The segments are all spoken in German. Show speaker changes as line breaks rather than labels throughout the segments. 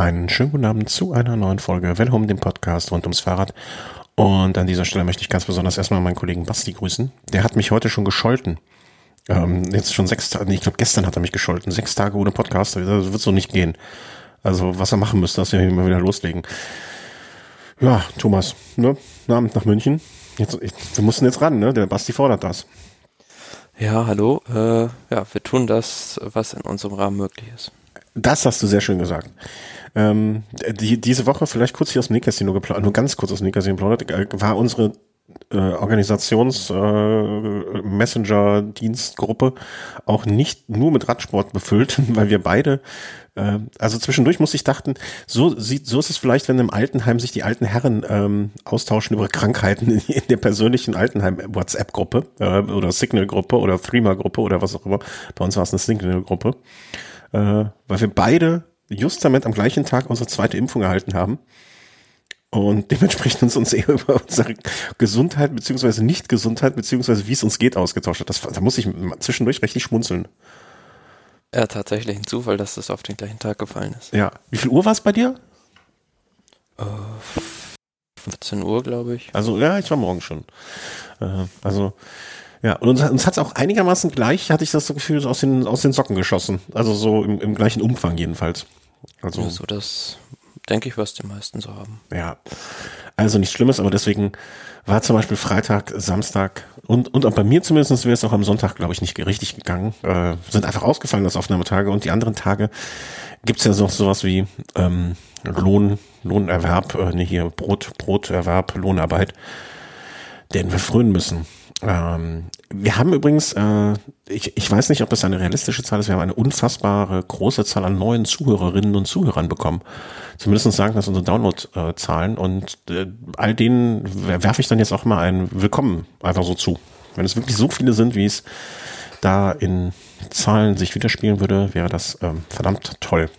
Einen schönen guten Abend zu einer neuen Folge Wellhome, dem Podcast rund ums Fahrrad. Und an dieser Stelle möchte ich ganz besonders erstmal meinen Kollegen Basti grüßen. Der hat mich heute schon gescholten. Ähm, jetzt schon sechs Tage, ich glaube gestern hat er mich gescholten. Sechs Tage ohne Podcast, das wird so nicht gehen. Also was er machen müsste, dass wir mal wieder loslegen. Ja, Thomas, ne? Abend nach München. Jetzt, ich, wir mussten jetzt ran, ne? Der Basti fordert das.
Ja, hallo. Äh, ja, wir tun das, was in unserem Rahmen möglich ist.
Das hast du sehr schön gesagt. Ähm, die, diese Woche, vielleicht kurz hier aus dem Nähkästchen nur geplaudert, nur ganz kurz aus dem Nähkästchen geplaudert, äh, war unsere äh, Organisations-Messenger-Dienstgruppe äh, auch nicht nur mit Radsport befüllt, weil wir beide, äh, also zwischendurch muss ich dachten, so sieht, so ist es vielleicht, wenn im Altenheim sich die alten Herren ähm, austauschen über Krankheiten in, in der persönlichen Altenheim-WhatsApp-Gruppe äh, oder Signal-Gruppe oder Threema-Gruppe oder was auch immer. Bei uns war es eine Signal-Gruppe, äh, weil wir beide justament am gleichen Tag unsere zweite Impfung erhalten haben und dementsprechend uns uns eher über unsere Gesundheit beziehungsweise Nicht-Gesundheit beziehungsweise wie es uns geht ausgetauscht hat. Das, da muss ich zwischendurch richtig schmunzeln.
Ja, tatsächlich ein Zufall, dass das auf den gleichen Tag gefallen ist.
Ja. Wie viel Uhr war es bei dir?
Äh, 15 Uhr, glaube ich.
Also, ja, ich war morgen schon. Äh, also, ja, und uns, uns hat es auch einigermaßen gleich, hatte ich das Gefühl, aus den, aus den Socken geschossen. Also so im, im gleichen Umfang jedenfalls.
Also, also das denke ich, was die meisten so haben.
Ja, also nichts Schlimmes, aber deswegen war zum Beispiel Freitag, Samstag und, und auch bei mir zumindest wäre es auch am Sonntag, glaube ich, nicht richtig gegangen. Äh, sind einfach ausgefallen, das Aufnahmetage und die anderen Tage gibt's ja noch sowas wie ähm, Lohn, Lohnerwerb, äh, nee, hier Brot, Broterwerb, Lohnarbeit, den wir frönen müssen. Ähm, wir haben übrigens, äh, ich, ich weiß nicht, ob das eine realistische Zahl ist, wir haben eine unfassbare große Zahl an neuen Zuhörerinnen und Zuhörern bekommen. Zumindest sagen das unsere Download-Zahlen und äh, all denen werfe ich dann jetzt auch mal ein Willkommen einfach so zu. Wenn es wirklich so viele sind, wie es da in Zahlen sich widerspiegeln würde, wäre das ähm, verdammt toll.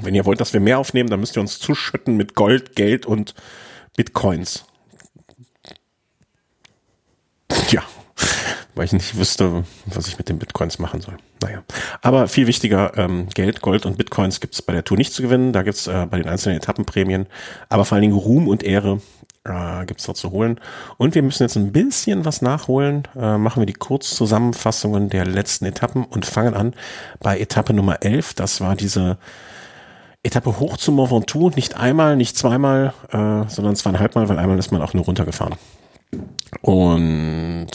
Wenn ihr wollt, dass wir mehr aufnehmen, dann müsst ihr uns zuschütten mit Gold, Geld und Bitcoins. Ja, weil ich nicht wüsste, was ich mit den Bitcoins machen soll. Naja. Aber viel wichtiger, ähm, Geld, Gold und Bitcoins gibt es bei der Tour nicht zu gewinnen. Da gibt es äh, bei den einzelnen Etappenprämien, aber vor allen Dingen Ruhm und Ehre äh, gibt es dort zu holen. Und wir müssen jetzt ein bisschen was nachholen. Äh, machen wir die Kurzzusammenfassungen der letzten Etappen und fangen an bei Etappe Nummer 11. Das war diese Etappe hoch zum Mont Ventoux. Nicht einmal, nicht zweimal, äh, sondern zweieinhalb Mal, weil einmal ist man auch nur runtergefahren. Und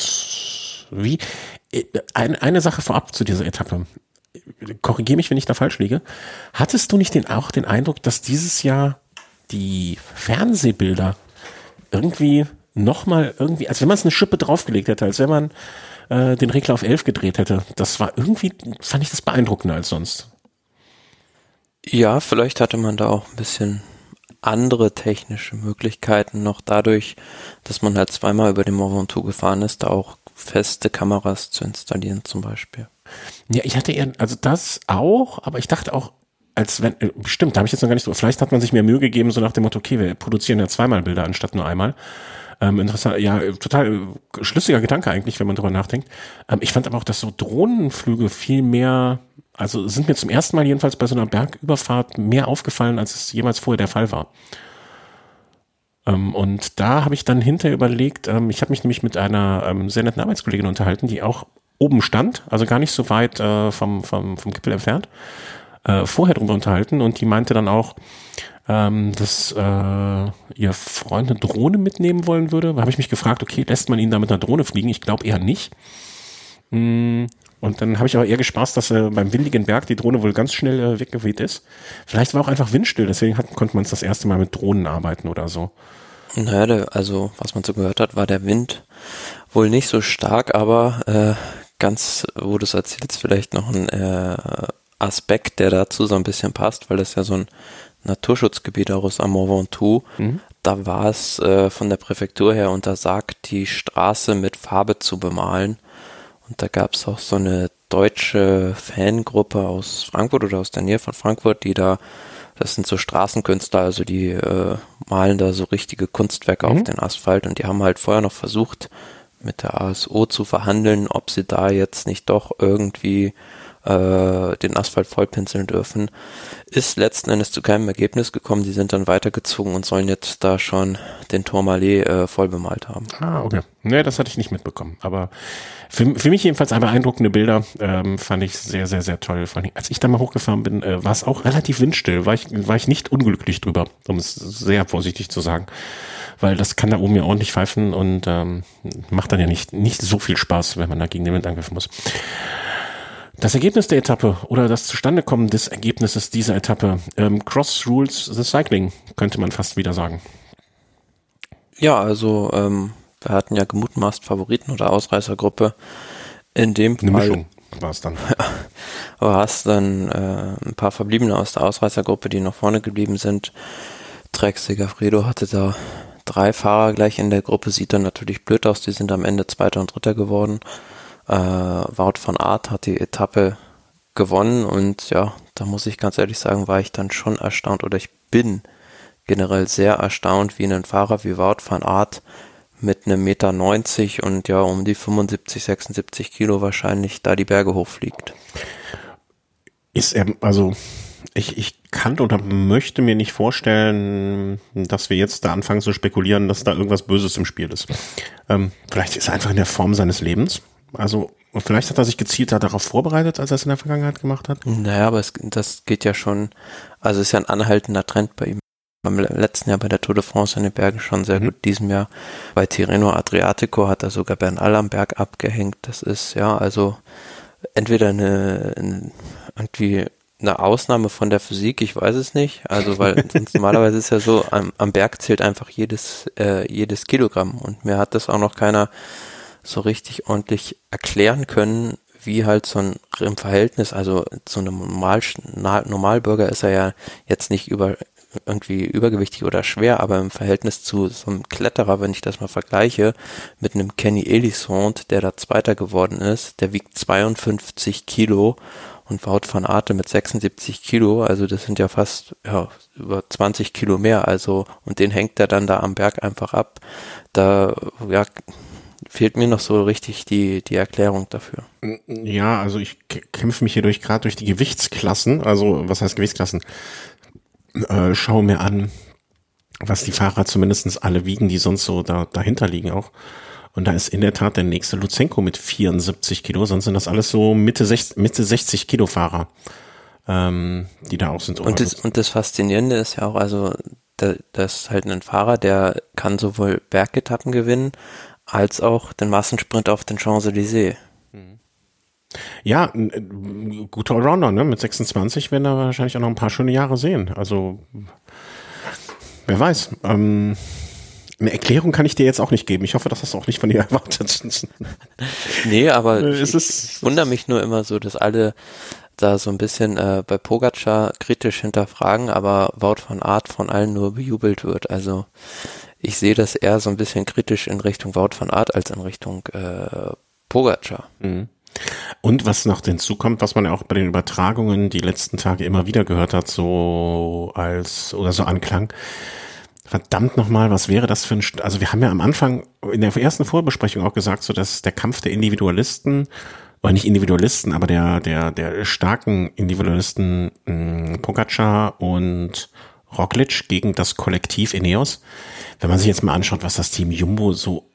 wie ein, eine Sache vorab zu dieser Etappe. Korrigiere mich, wenn ich da falsch liege. Hattest du nicht den, auch den Eindruck, dass dieses Jahr die Fernsehbilder irgendwie nochmal irgendwie, als wenn man es eine Schippe draufgelegt hätte, als wenn man äh, den Regler auf 11 gedreht hätte. Das war irgendwie, fand ich das beeindruckender als sonst.
Ja, vielleicht hatte man da auch ein bisschen andere technische Möglichkeiten noch dadurch, dass man halt zweimal über den Mont gefahren ist, da auch feste Kameras zu installieren zum Beispiel.
Ja, ich hatte eher, also das auch, aber ich dachte auch, als wenn, äh, stimmt, da habe ich jetzt noch gar nicht so, vielleicht hat man sich mehr Mühe gegeben, so nach dem Motto, okay, wir produzieren ja zweimal Bilder anstatt nur einmal. Ähm, interessant, ja, total äh, schlüssiger Gedanke eigentlich, wenn man drüber nachdenkt. Ähm, ich fand aber auch, dass so Drohnenflüge viel mehr, also sind mir zum ersten Mal jedenfalls bei so einer Bergüberfahrt mehr aufgefallen, als es jemals vorher der Fall war. Ähm, und da habe ich dann hinterher überlegt, ähm, ich habe mich nämlich mit einer ähm, sehr netten Arbeitskollegin unterhalten, die auch oben stand, also gar nicht so weit äh, vom, vom, vom Gipfel entfernt, äh, vorher drüber unterhalten und die meinte dann auch, dass äh, ihr Freund eine Drohne mitnehmen wollen würde. Da habe ich mich gefragt, okay, lässt man ihn da mit einer Drohne fliegen? Ich glaube eher nicht. Und dann habe ich aber eher gespaßt, dass äh, beim windigen Berg die Drohne wohl ganz schnell äh, weggeweht ist. Vielleicht war auch einfach windstill, deswegen hat, konnte man es das erste Mal mit Drohnen arbeiten oder so.
Naja, der, also was man so gehört hat, war der Wind wohl nicht so stark, aber äh, ganz, wo du es erzählst, vielleicht noch ein äh, Aspekt, der dazu so ein bisschen passt, weil das ja so ein Naturschutzgebiet auch ist am Mont Ventoux. Mhm. Da war es äh, von der Präfektur her untersagt, die Straße mit Farbe zu bemalen. Und da gab es auch so eine deutsche Fangruppe aus Frankfurt oder aus der Nähe von Frankfurt, die da, das sind so Straßenkünstler, also die äh, malen da so richtige Kunstwerke mhm. auf den Asphalt und die haben halt vorher noch versucht, mit der ASO zu verhandeln, ob sie da jetzt nicht doch irgendwie äh, den Asphalt vollpinseln dürfen. Ist letzten Endes zu keinem Ergebnis gekommen. Die sind dann weitergezogen und sollen jetzt da schon den Tourmalet äh, voll bemalt haben.
Ah, okay. Nee, das hatte ich nicht mitbekommen. Aber für, für mich jedenfalls ein beeindruckende Bilder. Ähm, fand ich sehr, sehr, sehr toll. Vor allem, als ich da mal hochgefahren bin, äh, war es auch relativ windstill. War ich, war ich nicht unglücklich drüber, um es sehr vorsichtig zu sagen. Weil das kann da oben ja ordentlich pfeifen und ähm, macht dann ja nicht, nicht so viel Spaß, wenn man da gegen den Wind angriffen muss. Das Ergebnis der Etappe oder das Zustandekommen des Ergebnisses dieser Etappe, ähm, Cross Rules the Cycling, könnte man fast wieder sagen.
Ja, also ähm, wir hatten ja gemutmaßt Favoriten oder Ausreißergruppe. In dem
Eine Fall Mischung war es dann.
aber hast dann äh, ein paar Verbliebene aus der Ausreißergruppe, die noch vorne geblieben sind. Trek Segafredo hatte da drei Fahrer gleich in der Gruppe, sieht dann natürlich blöd aus, die sind am Ende Zweiter und Dritter geworden. Äh, Wout von Art hat die Etappe gewonnen und ja, da muss ich ganz ehrlich sagen, war ich dann schon erstaunt oder ich bin generell sehr erstaunt, wie ein Fahrer wie Wout van Art mit einem Meter 90 und ja um die 75, 76 Kilo wahrscheinlich da die Berge hochfliegt.
Ist er, also ich, ich kann oder möchte mir nicht vorstellen, dass wir jetzt da anfangen zu spekulieren, dass da irgendwas Böses im Spiel ist. Ähm, vielleicht ist er einfach in der Form seines Lebens. Also vielleicht hat er sich gezielt darauf vorbereitet, als er es in der Vergangenheit gemacht hat.
Naja, aber es, das geht ja schon, also es ist ja ein anhaltender Trend bei ihm beim letzten Jahr bei der Tour de France in den Bergen schon sehr mhm. gut. Diesem Jahr bei Tirreno Adriatico hat er sogar Bernal am Berg abgehängt. Das ist ja also entweder eine, eine irgendwie eine Ausnahme von der Physik, ich weiß es nicht. Also weil sonst normalerweise ist ja so, am, am Berg zählt einfach jedes äh, jedes Kilogramm und mir hat das auch noch keiner so richtig ordentlich erklären können, wie halt so ein im Verhältnis, also so einem Normal, Normalbürger ist er ja jetzt nicht über irgendwie übergewichtig oder schwer, aber im Verhältnis zu so einem Kletterer, wenn ich das mal vergleiche, mit einem Kenny Elisond, der da Zweiter geworden ist, der wiegt 52 Kilo und Wout van Arte mit 76 Kilo, also das sind ja fast ja, über 20 Kilo mehr, also und den hängt er dann da am Berg einfach ab. Da ja, fehlt mir noch so richtig die, die Erklärung dafür.
Ja, also ich kämpfe mich hier durch gerade durch die Gewichtsklassen, also was heißt Gewichtsklassen? äh, schaue mir an, was die Fahrer zumindestens alle wiegen, die sonst so da, dahinter liegen auch. Und da ist in der Tat der nächste Luzenko mit 74 Kilo, sonst sind das alles so Mitte 60, Mitte 60 Kilo Fahrer, ähm, die da auch sind.
Und das, und das Faszinierende ist ja auch, also da, das ist halt ein Fahrer, der kann sowohl Bergetappen gewinnen, als auch den Massensprint auf den Champs-Élysées.
Ja, ein, ein guter Allrounder, ne? Mit 26 werden wir wahrscheinlich auch noch ein paar schöne Jahre sehen. Also, wer weiß. Ähm, eine Erklärung kann ich dir jetzt auch nicht geben. Ich hoffe, dass das auch nicht von dir erwartet.
nee, aber äh, ich, ich wundere mich nur immer so, dass alle da so ein bisschen äh, bei Pogacar kritisch hinterfragen, aber Wout von Art von allen nur bejubelt wird. Also ich sehe das eher so ein bisschen kritisch in Richtung Wout von Art als in Richtung äh, Pogacar. Mhm.
Und was noch hinzukommt, was man ja auch bei den Übertragungen die letzten Tage immer wieder gehört hat, so als oder so anklang. Verdammt nochmal, was wäre das für ein, St also wir haben ja am Anfang in der ersten Vorbesprechung auch gesagt, so dass der Kampf der Individualisten, oder nicht Individualisten, aber der, der, der starken Individualisten mh, Pogacar und Roglic gegen das Kollektiv Ineos. Wenn man sich jetzt mal anschaut, was das Team Jumbo so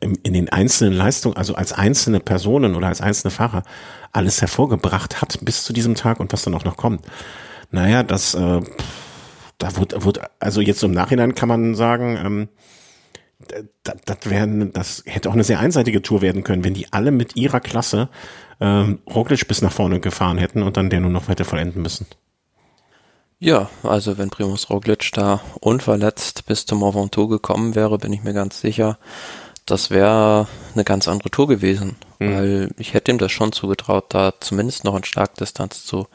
in den einzelnen Leistungen, also als einzelne Personen oder als einzelne Fahrer alles hervorgebracht hat bis zu diesem Tag und was dann auch noch kommt. Naja, das, äh, da wird, wird, also jetzt im Nachhinein kann man sagen, ähm, das, das, werden, das hätte auch eine sehr einseitige Tour werden können, wenn die alle mit ihrer Klasse ähm, Roglic bis nach vorne gefahren hätten und dann der nur noch hätte vollenden müssen.
Ja, also wenn Primus Roglic da unverletzt bis zum Ventoux gekommen wäre, bin ich mir ganz sicher, das wäre eine ganz andere Tour gewesen, mhm. weil ich hätte ihm das schon zugetraut, da zumindest noch in Starkdistanz zu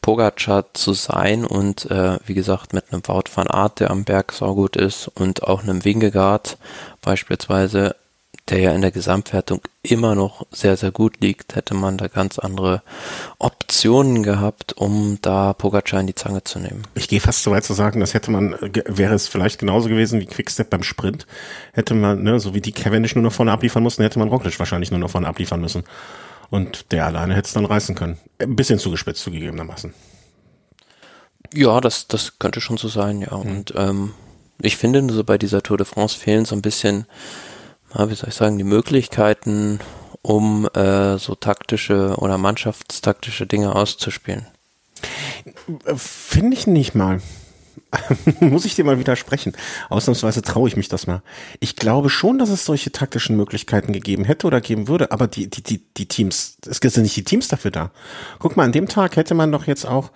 Pogacar zu sein und äh, wie gesagt mit einem Wout van Art, der am Berg saugut ist und auch einem Wingegaard beispielsweise der ja in der Gesamtwertung immer noch sehr, sehr gut liegt, hätte man da ganz andere Optionen gehabt, um da Pogacar in die Zange zu nehmen.
Ich gehe fast so weit zu sagen, das hätte man, wäre es vielleicht genauso gewesen wie Quickstep beim Sprint, hätte man, ne, so wie die Cavendish nur noch vorne abliefern mussten, hätte man Roglic wahrscheinlich nur noch vorne abliefern müssen. Und der alleine hätte es dann reißen können. Ein bisschen zugespitzt zugegebenermaßen.
Ja, das, das könnte schon so sein, ja. Mhm. Und ähm, ich finde, so bei dieser Tour de France fehlen so ein bisschen, wie soll ich sagen, die Möglichkeiten, um äh, so taktische oder mannschaftstaktische Dinge auszuspielen.
Finde ich nicht mal. Muss ich dir mal widersprechen. Ausnahmsweise traue ich mich das mal. Ich glaube schon, dass es solche taktischen Möglichkeiten gegeben hätte oder geben würde, aber die, die, die, die Teams, es sind nicht die Teams dafür da. Guck mal, an dem Tag hätte man doch jetzt auch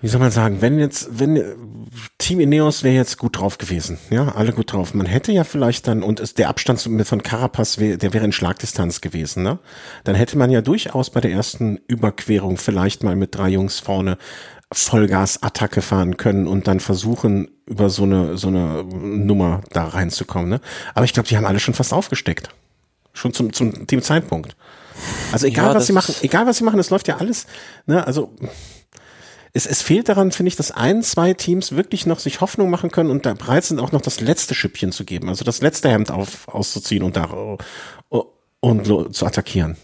wie soll man sagen, wenn jetzt, wenn Team Ineos wäre jetzt gut drauf gewesen, ja, alle gut drauf. Man hätte ja vielleicht dann, und es, der Abstand von Carapaz, wär, der wäre in Schlagdistanz gewesen, ne? Dann hätte man ja durchaus bei der ersten Überquerung vielleicht mal mit drei Jungs vorne Vollgas-Attacke fahren können und dann versuchen, über so eine, so eine Nummer da reinzukommen, ne? Aber ich glaube, die haben alle schon fast aufgesteckt. Schon zum, zum dem Zeitpunkt. Also egal, ja, was sie machen, egal was sie machen, es läuft ja alles, ne? Also, es, es fehlt daran, finde ich, dass ein, zwei Teams wirklich noch sich Hoffnung machen können und da bereit sind, auch noch das letzte Schüppchen zu geben, also das letzte Hemd auf, auszuziehen und da und zu attackieren.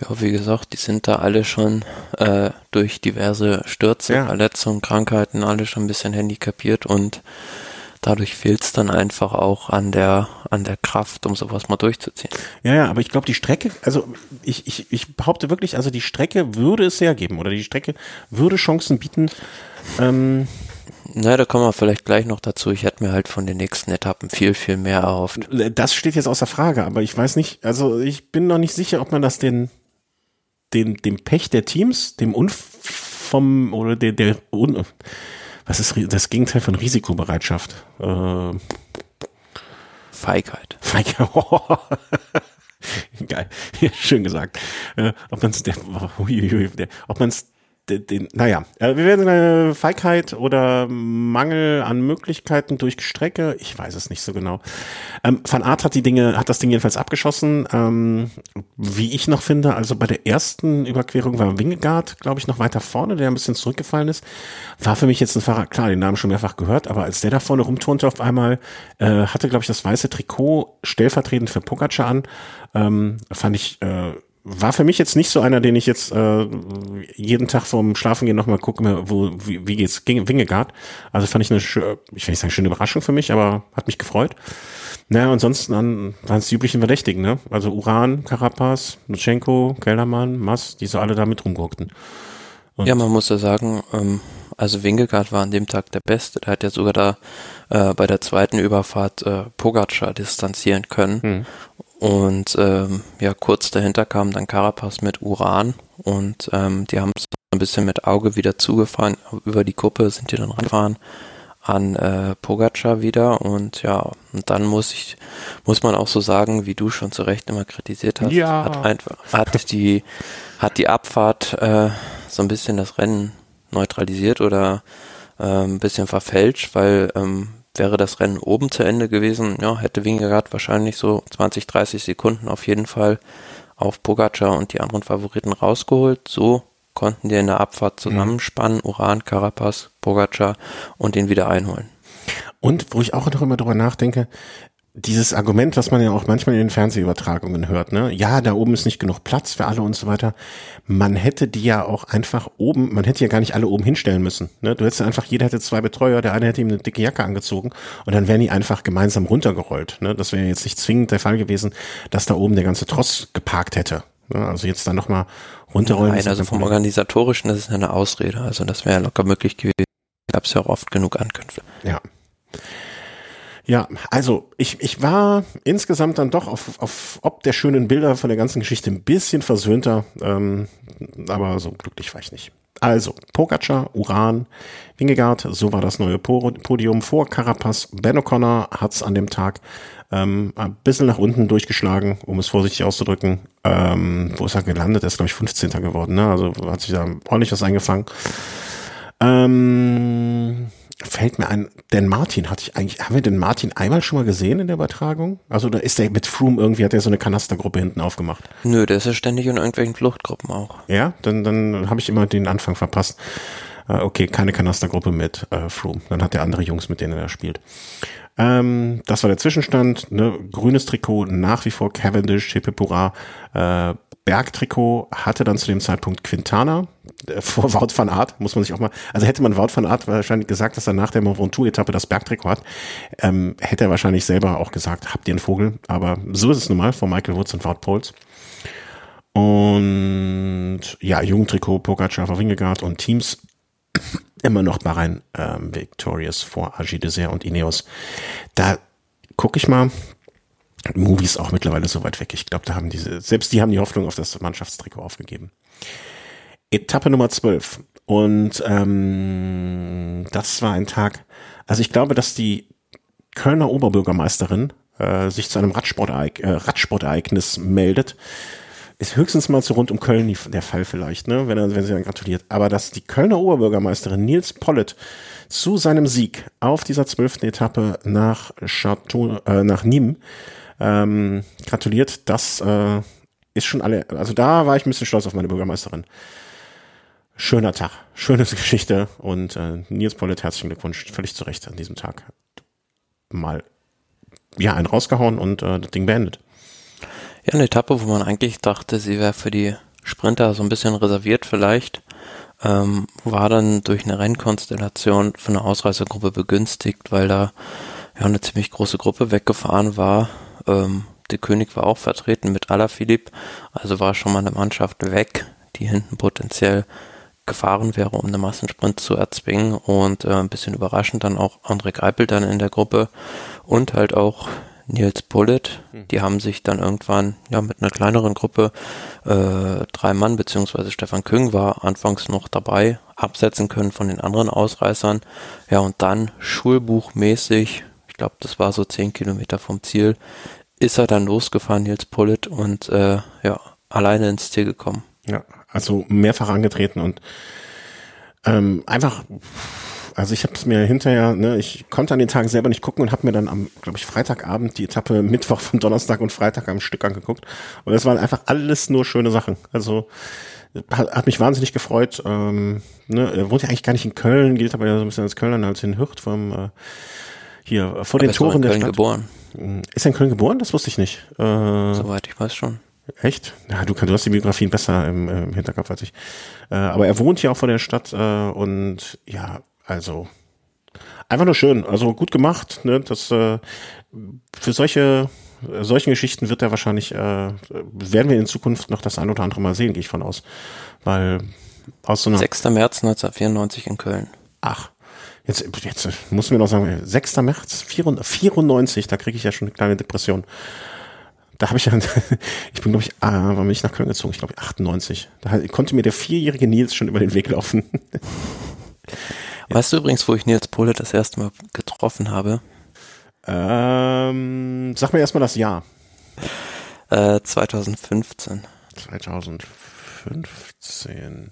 Ja, wie gesagt, die sind da alle schon äh, durch diverse Stürze, ja. Verletzungen, Krankheiten, alle schon ein bisschen handicapiert und dadurch fehlt es dann einfach auch an der, an der Kraft, um sowas mal durchzuziehen.
Ja, ja, aber ich glaube, die Strecke, also ich, ich, ich behaupte wirklich, also die Strecke würde es hergeben oder die Strecke würde Chancen bieten. Ähm,
na, da kommen wir vielleicht gleich noch dazu. Ich hätte mir halt von den nächsten Etappen viel, viel mehr erhofft.
Das steht jetzt außer Frage, aber ich weiß nicht, also ich bin noch nicht sicher, ob man das den, den, dem Pech der Teams, dem Unfom oder der, der un, was ist das Gegenteil von Risikobereitschaft? Äh,
Feigheit.
Feigheit. Geil, schön gesagt. Äh, ob man es ob man es den, naja, äh, wir werden eine Feigheit oder Mangel an Möglichkeiten durch Strecke, ich weiß es nicht so genau. Ähm, Van Art hat die Dinge, hat das Ding jedenfalls abgeschossen. Ähm, wie ich noch finde, also bei der ersten Überquerung war Wingegaard, glaube ich, noch weiter vorne, der ein bisschen zurückgefallen ist. War für mich jetzt ein Fahrer, klar, den Namen schon mehrfach gehört, aber als der da vorne rumturnte auf einmal, äh, hatte, glaube ich, das weiße Trikot stellvertretend für Pogacar an, ähm, fand ich äh, war für mich jetzt nicht so einer, den ich jetzt äh, jeden Tag vorm Schlafengehen nochmal gucke, wo, wie, wie geht's, Wingegaard. Also fand ich eine, ich will nicht sagen, schöne Überraschung für mich, aber hat mich gefreut. Naja, ansonsten an, waren es die üblichen Verdächtigen, ne? Also Uran, Carapaz, Nutschenko, Kellermann, Mass, die so alle da mit rumguckten.
Und ja, man muss ja sagen, ähm, also Wingegaard war an dem Tag der Beste. Der hat ja sogar da äh, bei der zweiten Überfahrt äh, Pogacar distanzieren können. Hm. Und ähm, ja, kurz dahinter kam dann Carapaz mit Uran und ähm, die haben es ein bisschen mit Auge wieder zugefahren. Über die Kuppe sind die dann rangefahren an äh, Pogacar wieder und ja, und dann muss ich, muss man auch so sagen, wie du schon zu Recht immer kritisiert hast, ja. hat einfach, hat die, hat die Abfahrt äh, so ein bisschen das Rennen neutralisiert oder äh, ein bisschen verfälscht, weil ähm, wäre das Rennen oben zu Ende gewesen, ja, hätte Wingegaard wahrscheinlich so 20, 30 Sekunden auf jeden Fall auf Pogacar und die anderen Favoriten rausgeholt. So konnten die in der Abfahrt mhm. zusammenspannen, Uran, Carapaz, Pogacar und den wieder einholen.
Und wo ich auch noch immer drüber nachdenke, dieses Argument, was man ja auch manchmal in den Fernsehübertragungen hört, ne? Ja, da oben ist nicht genug Platz für alle und so weiter. Man hätte die ja auch einfach oben, man hätte ja gar nicht alle oben hinstellen müssen. Ne? Du hättest einfach, jeder hätte zwei Betreuer, der eine hätte ihm eine dicke Jacke angezogen und dann wären die einfach gemeinsam runtergerollt. Ne? Das wäre jetzt nicht zwingend der Fall gewesen, dass da oben der ganze Tross geparkt hätte. Ne? Also jetzt dann nochmal runterrollen.
Nein, also vom Organisatorischen, das ist eine Ausrede. Also das wäre locker möglich gewesen. Gab es ja auch oft genug Ankünfte.
Ja. Ja, also ich, ich war insgesamt dann doch auf, auf ob der schönen Bilder von der ganzen Geschichte ein bisschen versöhnter, ähm, aber so glücklich war ich nicht. Also, Pogacar, Uran, Wingegaard, so war das neue Podium vor Carapaz. Ben O'Connor hat's an dem Tag ähm, ein bisschen nach unten durchgeschlagen, um es vorsichtig auszudrücken. Ähm, wo ist er gelandet? Er ist, glaube ich, 15. geworden. Ne? Also hat sich da ordentlich was eingefangen. Ähm, fällt mir ein, denn Martin hatte ich eigentlich, haben wir den Martin einmal schon mal gesehen in der Übertragung? Also da ist der mit Froome irgendwie, hat er so eine Kanastergruppe hinten aufgemacht.
Nö, der ist ja ständig in irgendwelchen Fluchtgruppen auch.
Ja, dann, dann habe ich immer den Anfang verpasst. Äh, okay, keine Kanastergruppe mit äh, Froome. Dann hat der andere Jungs, mit denen er spielt. Ähm, das war der Zwischenstand. Ne? Grünes Trikot nach wie vor Cavendish, Hipipura. Äh, Bergtrikot hatte dann zu dem Zeitpunkt Quintana vor Wout van Aert, muss man sich auch mal, also hätte man Wout van Aert wahrscheinlich gesagt, dass er nach der Mont Ventoux-Etappe das Bergtrikot hat, ähm, hätte er wahrscheinlich selber auch gesagt, habt ihr einen Vogel? Aber so ist es nun mal von Michael Woods und Wout Poles. Und ja, Jugendtrikot, Pogacar, Wingegaard und Teams immer noch Bahrain ähm, victorious vor Agi Dessert und Ineos. Da gucke ich mal. Movies auch mittlerweile so weit weg. Ich glaube, da haben diese, selbst die haben die Hoffnung auf das Mannschaftstrikot aufgegeben. Etappe Nummer 12. Und ähm, das war ein Tag, also ich glaube, dass die Kölner Oberbürgermeisterin äh, sich zu einem Radsportereignis, äh, Radsportereignis meldet ist höchstens mal zu rund um Köln der Fall vielleicht, ne, wenn, er, wenn sie dann gratuliert. Aber dass die Kölner Oberbürgermeisterin Nils Pollitt zu seinem Sieg auf dieser zwölften Etappe nach Chateau, äh, nach Nîmes ähm, gratuliert, das äh, ist schon alle, also da war ich ein bisschen stolz auf meine Bürgermeisterin. Schöner Tag, schöne Geschichte und äh, Nils Pollitt, herzlichen Glückwunsch, völlig zu Recht an diesem Tag. Mal ja, einen rausgehauen und äh, das Ding beendet.
Ja, eine Etappe, wo man eigentlich dachte, sie wäre für die Sprinter so ein bisschen reserviert vielleicht, ähm, war dann durch eine Rennkonstellation von einer Ausreißergruppe begünstigt, weil da ja eine ziemlich große Gruppe weggefahren war. Ähm, der König war auch vertreten mit Alaphilippe, also war schon mal eine Mannschaft weg, die hinten potenziell gefahren wäre, um eine Massensprint zu erzwingen und äh, ein bisschen überraschend dann auch André Greipel dann in der Gruppe und halt auch Nils Bullitt. Hm. Die haben sich dann irgendwann ja mit einer kleineren Gruppe, äh, drei Mann beziehungsweise Stefan Küng war anfangs noch dabei, absetzen können von den anderen Ausreißern. Ja, und dann schulbuchmäßig, ich glaube, das war so zehn Kilometer vom Ziel, ist er dann losgefahren, Nils Bullitt, und äh, ja, alleine ins Ziel gekommen.
Ja, also mehrfach angetreten und ähm, einfach also ich habe es mir hinterher, ne, ich konnte an den Tagen selber nicht gucken und habe mir dann am, glaube ich, Freitagabend die Etappe Mittwoch von Donnerstag und Freitag am Stück angeguckt. Und es waren einfach alles nur schöne Sachen. Also hat, hat mich wahnsinnig gefreut. Ähm, ne, er wohnt ja eigentlich gar nicht in Köln, gilt aber ja so ein bisschen als Kölner, als in Hürth vom äh, hier vor aber den Toren der Stadt.
geboren.
Ist er in Köln geboren? Das wusste ich nicht.
Äh, Soweit ich weiß schon.
Echt? Ja, du, du hast die Biografien besser im, im Hinterkopf als ich. Äh, aber er wohnt hier auch vor der Stadt äh, und ja, also einfach nur schön, also gut gemacht. Ne? Das äh, für solche solchen Geschichten wird er wahrscheinlich äh, werden wir in Zukunft noch das ein oder andere Mal sehen, gehe ich von aus, weil aus so einer
6. März 1994 in Köln.
Ach, jetzt jetzt muss mir noch sagen 6. März 94, da kriege ich ja schon eine kleine Depression. Da habe ich ja, ich bin glaube ich, ah, wann bin ich nach Köln gezogen? Ich glaube 98. Da konnte mir der vierjährige Nils schon über den Weg laufen.
Weißt du übrigens, wo ich Nils Pohle das erste Mal getroffen habe?
Ähm, sag mir erstmal das Jahr.
Äh, 2015.
2015.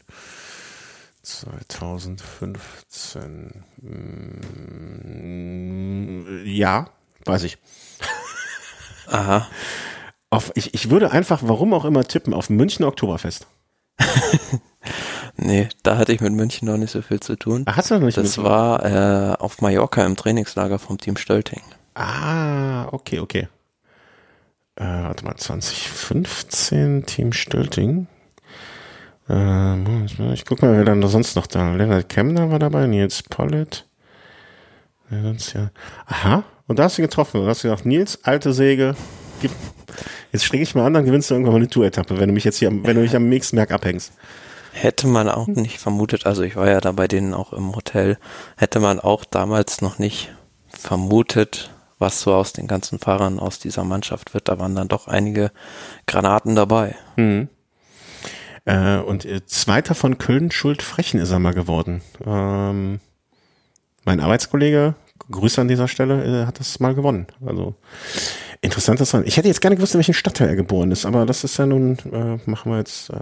2015. Hm, ja, weiß ich.
Aha.
Auf, ich, ich würde einfach, warum auch immer, tippen auf München Oktoberfest.
Nee, da hatte ich mit München noch nicht so viel zu tun.
Ach, hast du noch nicht
Das war äh, auf Mallorca im Trainingslager vom Team Stölting.
Ah, okay, okay. Äh, warte mal, 2015 Team Stölting. Äh, ich guck mal, wer dann sonst noch da. Lennart Kemner war dabei, Nils Pollitt. Ja, sonst ja. Aha, und da hast du getroffen. Da hast du gesagt, Nils, alte Säge, gib, jetzt schläge ich mal an, dann gewinnst du irgendwann mal eine Tour-Etappe, wenn du mich jetzt hier, wenn du mich am nächsten Berg abhängst.
Hätte man auch nicht vermutet, also ich war ja da bei denen auch im Hotel, hätte man auch damals noch nicht vermutet, was so aus den ganzen Fahrern aus dieser Mannschaft wird. Da waren dann doch einige Granaten dabei.
Mhm. Äh, und äh, Zweiter von Köln Schuld Frechen ist er mal geworden. Ähm, mein Arbeitskollege, Grüße an dieser Stelle, äh, hat das mal gewonnen. Also interessantes Rennen. Ich hätte jetzt gerne gewusst, in welchem Stadtteil er geboren ist, aber das ist ja nun, äh, machen wir jetzt äh,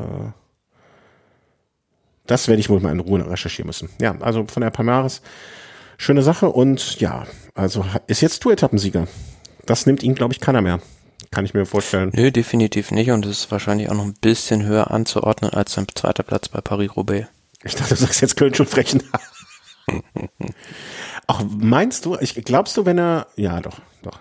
das werde ich wohl mal in Ruhe recherchieren müssen. Ja, also von der Palmares, schöne Sache und ja, also ist jetzt Tour-Etappensieger. Das nimmt ihn, glaube ich, keiner mehr. Kann ich mir vorstellen.
Nö, definitiv nicht und es ist wahrscheinlich auch noch ein bisschen höher anzuordnen als sein zweiter Platz bei Paris-Roubaix.
Ich dachte, du sagst jetzt Köln schon frechen. auch Ach, meinst du? Ich glaubst du, wenn er ja doch, doch.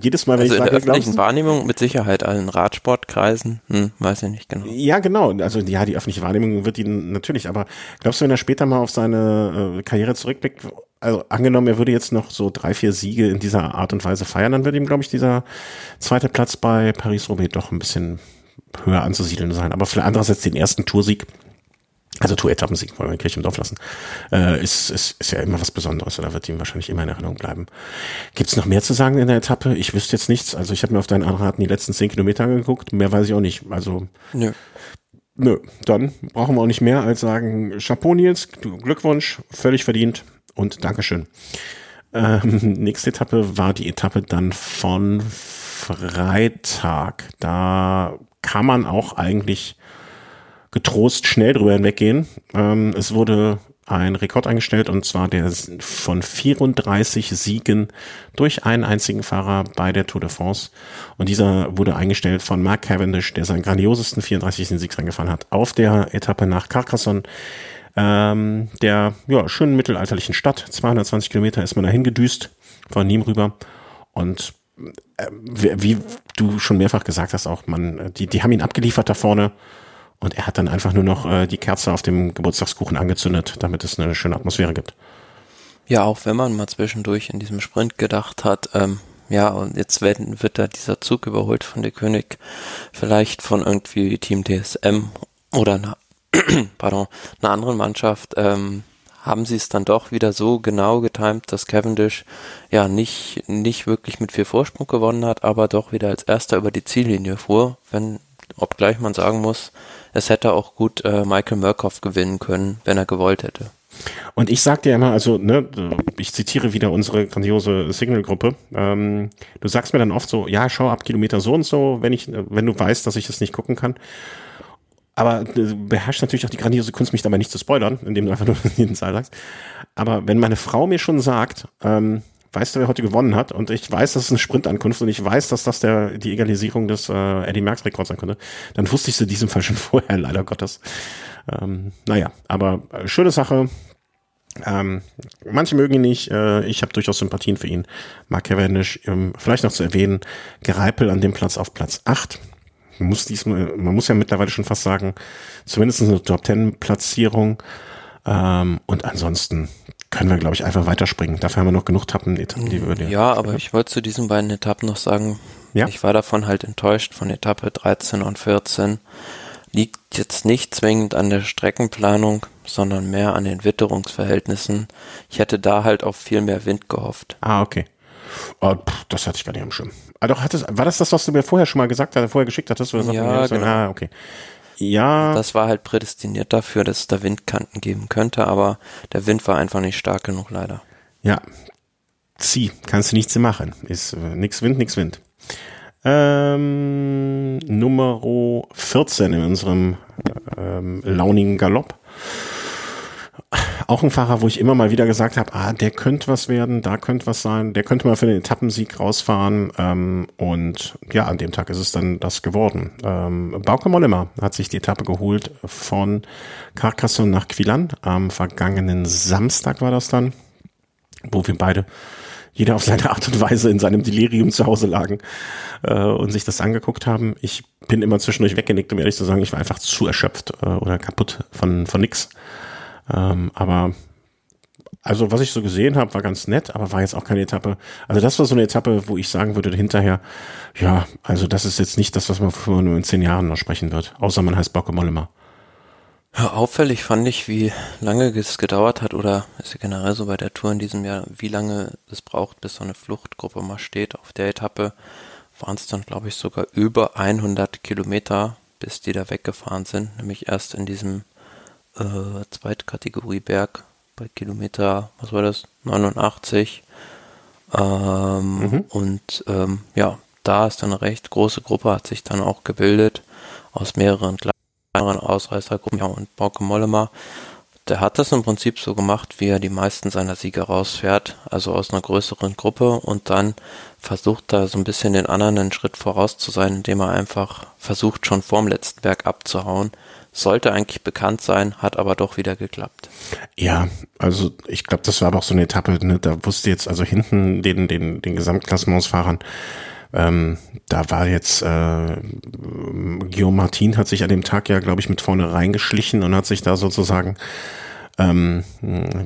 Jedes Mal, wenn
also
ich
in
sage,
der öffentlichen? Wahrnehmung mit Sicherheit allen Radsportkreisen, hm, weiß ich nicht genau.
Ja, genau. Also ja, die öffentliche Wahrnehmung wird ihn natürlich, aber glaubst du, wenn er später mal auf seine äh, Karriere zurückblickt, also angenommen, er würde jetzt noch so drei, vier Siege in dieser Art und Weise feiern, dann würde ihm, glaube ich, dieser zweite Platz bei Paris-Roubaix doch ein bisschen höher anzusiedeln sein. Aber vielleicht andererseits den ersten Toursieg, also Tour-Etappensieg, wollen wir Kirche im Dorf lassen, äh, ist, ist, ist ja immer was Besonderes oder wird ihm wahrscheinlich immer in Erinnerung bleiben. Gibt's noch mehr zu sagen in der Etappe? Ich wüsste jetzt nichts. Also ich habe mir auf deinen Anraten die letzten zehn Kilometer angeguckt. Mehr weiß ich auch nicht. Also
Nö.
Nö, dann brauchen wir auch nicht mehr als sagen, Chapeau Nils, Glückwunsch, völlig verdient und Dankeschön. Ähm, nächste Etappe war die Etappe dann von Freitag. Da kann man auch eigentlich getrost schnell drüber hinweggehen. Ähm, es wurde ein Rekord eingestellt und zwar der von 34 Siegen durch einen einzigen Fahrer bei der Tour de France. Und dieser wurde eingestellt von Mark Cavendish, der seinen grandiosesten 34. Sieg reingefahren hat auf der Etappe nach Carcassonne, ähm, der ja, schönen mittelalterlichen Stadt. 220 Kilometer ist man dahin gedüst von Nîmes rüber. Und äh, wie, wie du schon mehrfach gesagt hast, auch man, die, die haben ihn abgeliefert da vorne. Und er hat dann einfach nur noch äh, die Kerze auf dem Geburtstagskuchen angezündet, damit es eine schöne Atmosphäre gibt.
Ja, auch wenn man mal zwischendurch in diesem Sprint gedacht hat, ähm, ja, und jetzt werden, wird da dieser Zug überholt von der König, vielleicht von irgendwie Team DSM oder einer, pardon, einer anderen Mannschaft, ähm, haben sie es dann doch wieder so genau getimt, dass Cavendish ja nicht, nicht wirklich mit viel Vorsprung gewonnen hat, aber doch wieder als erster über die Ziellinie fuhr, wenn, obgleich man sagen muss, es hätte auch gut äh, Michael Murkoff gewinnen können, wenn er gewollt hätte.
Und ich sag dir immer, also, ne, ich zitiere wieder unsere grandiose Signal-Gruppe. Ähm, du sagst mir dann oft so, ja, schau ab Kilometer so und so, wenn ich, wenn du weißt, dass ich es nicht gucken kann. Aber du beherrschst natürlich auch die grandiose Kunst, mich dabei nicht zu spoilern, indem du einfach nur jeden Zahl sagst. Aber wenn meine Frau mir schon sagt, ähm, weißt du, wer heute gewonnen hat? Und ich weiß, das ist eine Sprintankunft und ich weiß, dass das der, die Egalisierung des äh, Eddie Merckx Rekords sein könnte. Dann wusste ich in diesem Fall schon vorher, leider Gottes. Ähm, naja, aber äh, schöne Sache. Ähm, manche mögen ihn nicht. Äh, ich habe durchaus Sympathien für ihn. Mark Cavendish, ähm, vielleicht noch zu erwähnen, Gereipel an dem Platz auf Platz 8. Man muss diesmal, man muss ja mittlerweile schon fast sagen, zumindest eine Top Ten Platzierung. Ähm, und ansonsten können wir, glaube ich, einfach weiterspringen. Dafür haben wir noch genug Etappen, die wir
Ja, aber ich wollte zu diesen beiden Etappen noch sagen,
Ja.
ich war davon halt enttäuscht von Etappe 13 und 14. Liegt jetzt nicht zwingend an der Streckenplanung, sondern mehr an den Witterungsverhältnissen. Ich hätte da halt auf viel mehr Wind gehofft.
Ah, okay. Oh, pff, das hatte ich gar nicht am Schirm. Ah, doch, hattest, war das das, was du mir vorher schon mal gesagt hast, vorher geschickt hattest? Oder
Ja, genau.
Ah, okay. Ja,
Das war halt prädestiniert dafür, dass es da Windkanten geben könnte, aber der Wind war einfach nicht stark genug, leider.
ja. Zieh, kannst du nichts machen. Ist äh, nix Wind, nix Wind. Ähm, Nummer 14 in unserem ähm, launigen Galopp. Auch ein Fahrer, wo ich immer mal wieder gesagt habe, ah, der könnte was werden, da könnte was sein, der könnte mal für den Etappensieg rausfahren. Ähm, und ja, an dem Tag ist es dann das geworden. Ähm, Bauke Mollema hat sich die Etappe geholt von Carcassonne nach Quilan. Am vergangenen Samstag war das dann, wo wir beide jeder auf seine Art und Weise in seinem Delirium zu Hause lagen äh, und sich das angeguckt haben. Ich bin immer zwischendurch weggenickt, um ehrlich zu sagen, ich war einfach zu erschöpft äh, oder kaputt von, von nix. Ähm, aber also was ich so gesehen habe, war ganz nett, aber war jetzt auch keine Etappe. Also das war so eine Etappe, wo ich sagen würde hinterher, ja, also das ist jetzt nicht das, was man für nur in zehn Jahren noch sprechen wird. Außer man heißt Bauke Mollema.
Ja, auffällig fand ich, wie lange es gedauert hat oder ist ja generell so bei der Tour in diesem Jahr, wie lange es braucht, bis so eine Fluchtgruppe mal steht. Auf der Etappe waren es dann, glaube ich, sogar über 100 Kilometer, bis die da weggefahren sind. Nämlich erst in diesem äh, Zweitkategorieberg bei Kilometer, was war das, 89. Ähm,
Mhm.
Und ähm, ja, da ist dann eine recht große Gruppe, hat sich dann auch gebildet aus mehreren kleineren Ausreißergruppen. Ja, und Bauke Mollema, der hat das im Prinzip so gemacht, wie er die meisten seiner Siege rausfährt, also aus einer größeren Gruppe und dann versucht da so ein bisschen den anderen einen Schritt voraus zu sein, indem er einfach versucht, schon vorm letzten Berg abzuhauen, sollte eigentlich bekannt sein, hat aber doch wieder geklappt.
Ja, also ich glaube, das war aber auch so eine Etappe, ne, da wusste jetzt also hinten den, den, den Gesamtklassementsfahrern, ähm, da war jetzt äh, Guillaume Martin hat sich an dem Tag ja, glaube ich, mit vorne reingeschlichen und hat sich da sozusagen
ähm,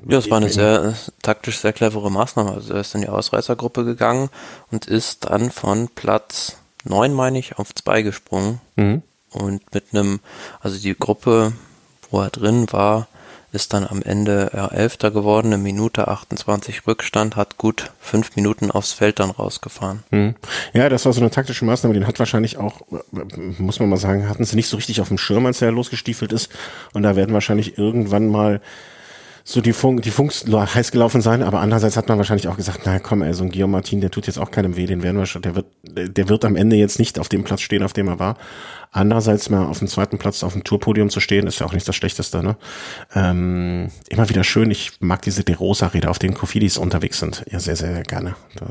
ja, es war eine sehr taktisch sehr clevere Maßnahme. Also er ist in die Ausreißergruppe gegangen und ist dann von Platz neun, meine ich, auf zwei gesprungen. Mhm. Und mit einem, also die Gruppe, wo er drin war, ist dann am Ende er Elfter geworden, eine Minute 28 Rückstand, hat gut fünf Minuten aufs Feld dann rausgefahren.
Hm. Ja, das war so eine taktische Maßnahme, den hat wahrscheinlich auch, muss man mal sagen, hatten sie nicht so richtig auf dem Schirm, als er losgestiefelt ist. Und da werden wahrscheinlich irgendwann mal so die Funk, die Funks heiß gelaufen sein, aber andererseits hat man wahrscheinlich auch gesagt, na komm, ey, so ein Guillaume Martin, der tut jetzt auch keinem weh, den werden wir schon, der wird, der wird am Ende jetzt nicht auf dem Platz stehen, auf dem er war. Andererseits mal auf dem zweiten Platz auf dem Tourpodium zu stehen, ist ja auch nicht das Schlechteste, ne? Ähm, immer wieder schön, ich mag diese De Rosa-Räder, auf denen Kofidis unterwegs sind, ja sehr, sehr gerne. Da,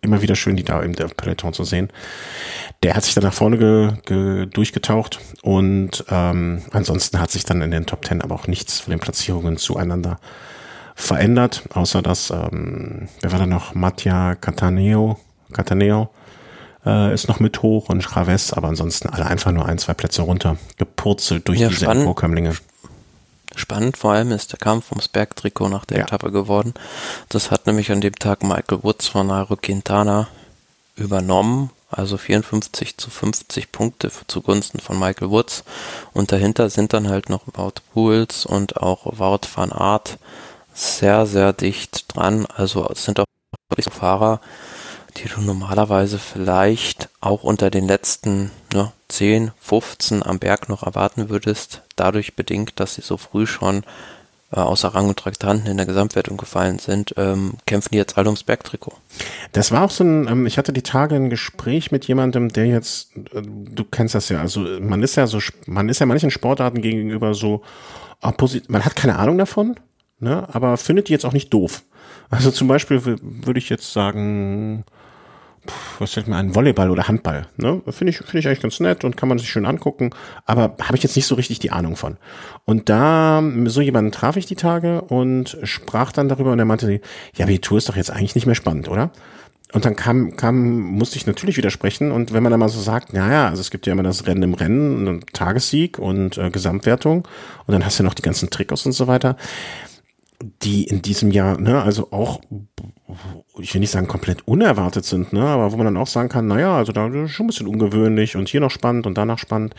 immer wieder schön, die da im Peloton zu sehen. Der hat sich dann nach vorne ge, ge, durchgetaucht und ähm, ansonsten hat sich dann in den Top Ten aber auch nichts von den Platzierungen zueinander verändert, außer dass, ähm, wer war da noch? Mattia Cataneo, Cataneo äh, ist noch mit hoch und Chavez, aber ansonsten alle einfach nur ein, zwei Plätze runter, gepurzelt durch ja, diese Emporkömmlinge.
Spannend vor allem ist der Kampf ums Bergtrikot nach der ja. Etappe geworden. Das hat nämlich an dem Tag Michael Woods von Nairo Quintana übernommen, also 54 zu 50 Punkte zugunsten von Michael Woods. Und dahinter sind dann halt noch Wout Pools und auch Wout van Aert sehr, sehr dicht dran. Also es sind auch Fahrer, die du normalerweise vielleicht auch unter den letzten ne, 10, 15 am Berg noch erwarten würdest, dadurch bedingt, dass sie so früh schon äh, außer Rang und Traktanten in der Gesamtwertung gefallen sind, ähm, kämpfen die jetzt alle ums Bergtrikot.
Das war auch so ein, ähm, ich hatte die Tage ein Gespräch mit jemandem, der jetzt, äh, du kennst das ja, also man ist ja so, man ist ja manchen Sportarten gegenüber so, man hat keine Ahnung davon, ne, aber findet die jetzt auch nicht doof. Also zum Beispiel würde ich jetzt sagen, was fällt mir ein, Volleyball oder Handball. Ne? Finde ich, finde ich eigentlich ganz nett und kann man sich schön angucken, aber habe ich jetzt nicht so richtig die Ahnung von. Und da, so jemanden traf ich die Tage und sprach dann darüber und er meinte, ja, aber die Tour ist doch jetzt eigentlich nicht mehr spannend, oder? Und dann kam, kam, musste ich natürlich widersprechen. Und wenn man dann mal so sagt, naja, also es gibt ja immer das Rennen im Rennen, Tagessieg und äh, Gesamtwertung. Und dann hast du ja noch die ganzen Trikots und so weiter die in diesem Jahr, ne, also auch, ich will nicht sagen komplett unerwartet sind, ne, aber wo man dann auch sagen kann, naja, also da ist schon ein bisschen ungewöhnlich und hier noch spannend und danach spannend.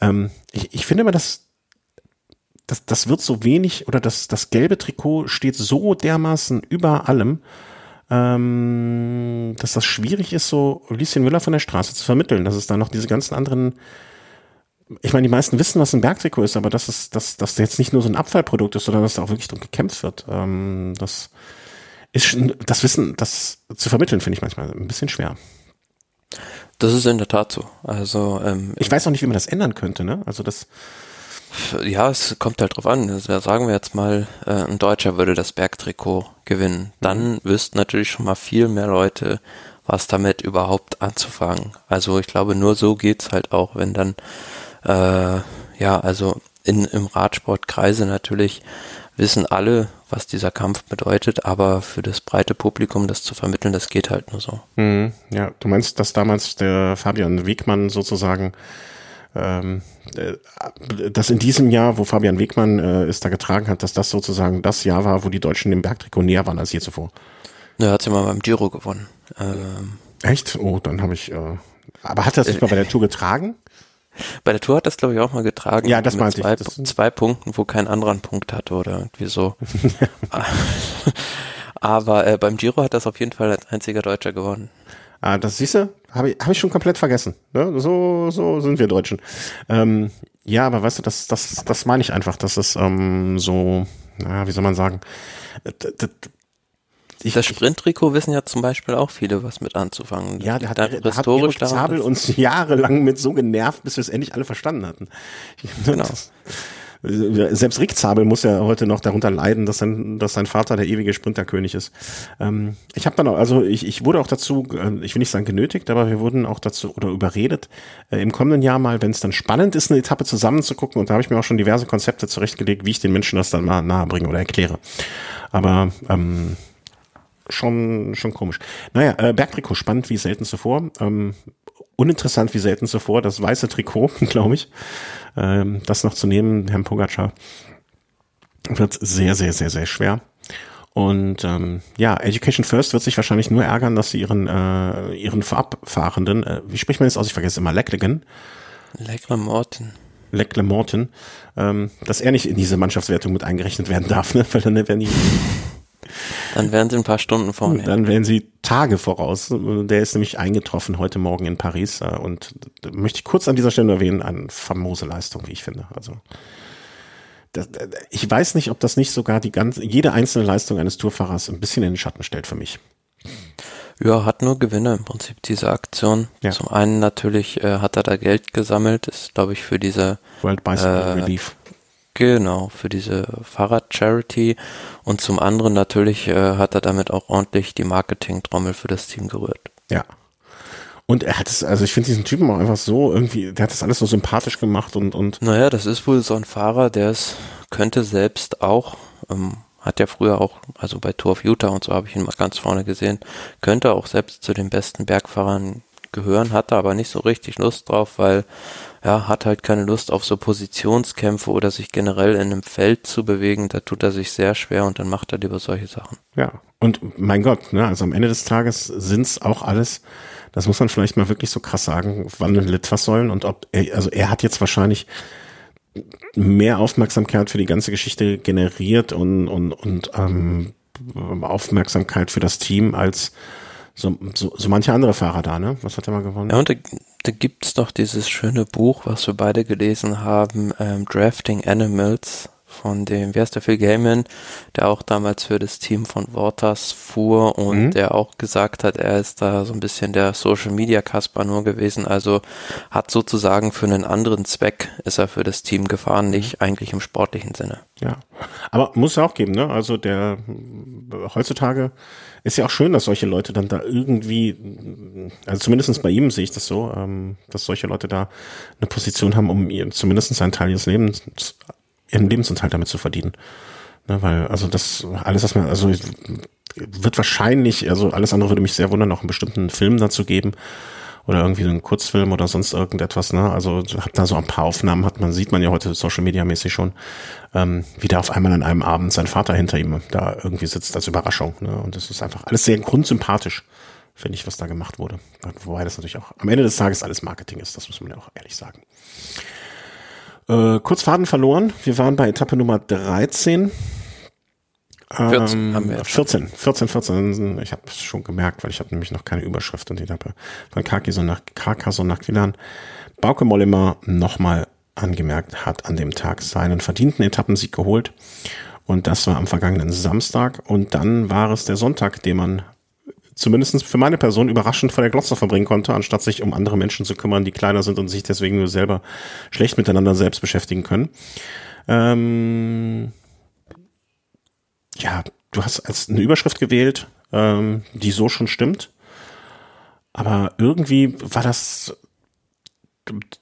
Ähm, ich, ich finde immer, dass das, das wird so wenig oder das, das gelbe Trikot steht so dermaßen über allem, ähm, dass das schwierig ist, so Lieschen Müller von der Straße zu vermitteln, dass es da noch diese ganzen anderen ich meine, die meisten wissen, was ein Bergtrikot ist, aber das ist, dass das jetzt nicht nur so ein Abfallprodukt ist, sondern dass da auch wirklich drum gekämpft wird. Ähm, das ist das Wissen, das zu vermitteln, finde ich manchmal ein bisschen schwer.
Das ist in der Tat so. Also ähm,
ich weiß auch nicht, wie man das ändern könnte. Ne? Also das
ja, es kommt halt drauf an. Also, sagen wir jetzt mal, äh, ein Deutscher würde das Bergtrikot gewinnen. Dann mhm. wüssten natürlich schon mal viel mehr Leute, was damit überhaupt anzufangen. Also ich glaube, nur so geht's halt auch, wenn dann äh, ja, also in, im Radsportkreise natürlich wissen alle, was dieser Kampf bedeutet, aber für das breite Publikum das zu vermitteln, das geht halt nur so.
Mhm, ja, du meinst, dass damals der Fabian Wegmann sozusagen ähm, äh, dass in diesem Jahr, wo Fabian Wegmann äh, es da getragen hat, dass das sozusagen das Jahr war, wo die Deutschen dem Bergtrikot näher waren als je zuvor.
Ja, hat sie mal beim Giro gewonnen. Ähm,
Echt? Oh, dann habe ich. Äh, aber hat er es nicht mal bei der Tour getragen?
Bei der Tour hat das, glaube ich, auch mal getragen.
Ja, das meinte
zwei,
ich. Das
zwei Punkten, wo kein anderer einen Punkt hatte oder irgendwie so. Aber äh, beim Giro hat das auf jeden Fall als einziger Deutscher gewonnen.
Ah, das siehst du, habe ich, hab ich schon komplett vergessen. Ne? So, so sind wir Deutschen. Ähm, ja, aber weißt du, das, das, das meine ich einfach, dass es ähm, so, na, wie soll man sagen,
ich, das Sprinttrikot wissen ja zum Beispiel auch viele was mit anzufangen.
Ja, der hat, historisch hat Zabel uns jahrelang mit so genervt, bis wir es endlich alle verstanden hatten. Genau. Das, selbst Rick Zabel muss ja heute noch darunter leiden, dass sein, dass sein Vater der ewige Sprinterkönig ist. Ähm, ich habe dann auch, also ich, ich wurde auch dazu, äh, ich will nicht sagen genötigt, aber wir wurden auch dazu oder überredet, äh, im kommenden Jahr mal, wenn es dann spannend ist, eine Etappe zusammen zu gucken. Und da habe ich mir auch schon diverse Konzepte zurechtgelegt, wie ich den Menschen das dann mal nahe bringe oder erkläre. Aber ähm, schon, schon komisch. Naja, äh, Bergtrikot spannend wie selten zuvor. Ähm, uninteressant wie selten zuvor. Das weiße Trikot, glaube ich. Ähm, das noch zu nehmen, Herrn Pogacar, wird sehr, sehr, sehr, sehr schwer. Und ähm, ja, Education First wird sich wahrscheinlich nur ärgern, dass sie ihren äh, ihren Vorabfahrenden, äh, wie spricht man das aus? Ich vergesse immer, Leckligan.
Leckler-Morten.
Leckler-Morten, ähm, dass er nicht in diese Mannschaftswertung mit eingerechnet werden darf, ne? weil dann werden die
dann wären sie ein paar Stunden vorne.
Dann wären sie Tage voraus. Der ist nämlich eingetroffen heute Morgen in Paris äh, und möchte ich kurz an dieser Stelle erwähnen, eine famose Leistung, wie ich finde. Also das, ich weiß nicht, ob das nicht sogar die ganze, jede einzelne Leistung eines Tourfahrers ein bisschen in den Schatten stellt für mich.
Ja, hat nur Gewinne im Prinzip diese Aktion. Ja. Zum einen natürlich äh, hat er da Geld gesammelt, ist glaube ich für diese
World Bicycle äh, Relief
Genau, für diese Fahrrad-Charity. Und zum anderen natürlich äh, hat er damit auch ordentlich die Marketing-Trommel für das Team gerührt.
Ja. Und er hat es, also ich finde diesen Typen auch einfach so irgendwie, der hat das alles so sympathisch gemacht und, und.
Naja, das ist wohl so ein Fahrer, der es könnte selbst auch, ähm, hat ja früher auch, also bei Tour of Utah und so habe ich ihn mal ganz vorne gesehen, könnte auch selbst zu den besten Bergfahrern gehören, hatte aber nicht so richtig Lust drauf, weil ja, hat halt keine Lust auf so Positionskämpfe oder sich generell in einem Feld zu bewegen. Da tut er sich sehr schwer und dann macht er lieber solche Sachen.
Ja, und mein Gott, ne, also am Ende des Tages sind's auch alles, das muss man vielleicht mal wirklich so krass sagen, wann ein Litfaß sollen und ob er, also er hat jetzt wahrscheinlich mehr Aufmerksamkeit für die ganze Geschichte generiert und, und, und ähm, Aufmerksamkeit für das Team als so, so, so manche andere Fahrer da, ne? Was hat er mal gewonnen?
Ja, und da, gibt's doch dieses schöne Buch, was wir beide gelesen haben, ähm, Drafting Animals von dem, wie heißt der, Phil Gaiman, der auch damals für das Team von Waters fuhr und mhm. der auch gesagt hat, er ist da so ein bisschen der Social Media Kasper nur gewesen, also hat sozusagen für einen anderen Zweck ist er für das Team gefahren, mhm. nicht eigentlich im sportlichen Sinne.
Ja, aber muss es auch geben, ne? Also der heutzutage ist ja auch schön, dass solche Leute dann da irgendwie, also zumindestens bei ihm sehe ich das so, ähm, dass solche Leute da eine Position haben, um ihr zumindest einen Teil ihres Lebens ihren Lebensunterhalt damit zu verdienen. Ne, weil, also das, alles, was man, also wird wahrscheinlich, also alles andere würde mich sehr wundern, auch einen bestimmten Film dazu geben oder irgendwie so einen Kurzfilm oder sonst irgendetwas, ne? Also hab da so ein paar Aufnahmen, hat man, sieht man ja heute Social Media mäßig schon, ähm, wie da auf einmal an einem Abend sein Vater hinter ihm da irgendwie sitzt als Überraschung, ne? Und das ist einfach alles sehr grundsympathisch, finde ich, was da gemacht wurde. Wobei das natürlich auch am Ende des Tages alles Marketing ist, das muss man ja auch ehrlich sagen. Äh, kurz Faden verloren. Wir waren bei Etappe Nummer 13. 14 ähm, haben wir 14, 14, 14. Ich habe es schon gemerkt, weil ich habe nämlich noch keine Überschrift und die Etappe von Carcassonne nach, Carcassonne nach Quilan. Bauke Mollema nochmal angemerkt, hat an dem Tag seinen verdienten Etappensieg geholt. Und das war am vergangenen Samstag. Und dann war es der Sonntag, den man zumindest für meine Person überraschend vor der Glotze verbringen konnte, anstatt sich um andere Menschen zu kümmern, die kleiner sind und sich deswegen nur selber schlecht miteinander selbst beschäftigen können. Ähm, ja, du hast als eine Überschrift gewählt, ähm, die so schon stimmt. Aber irgendwie war das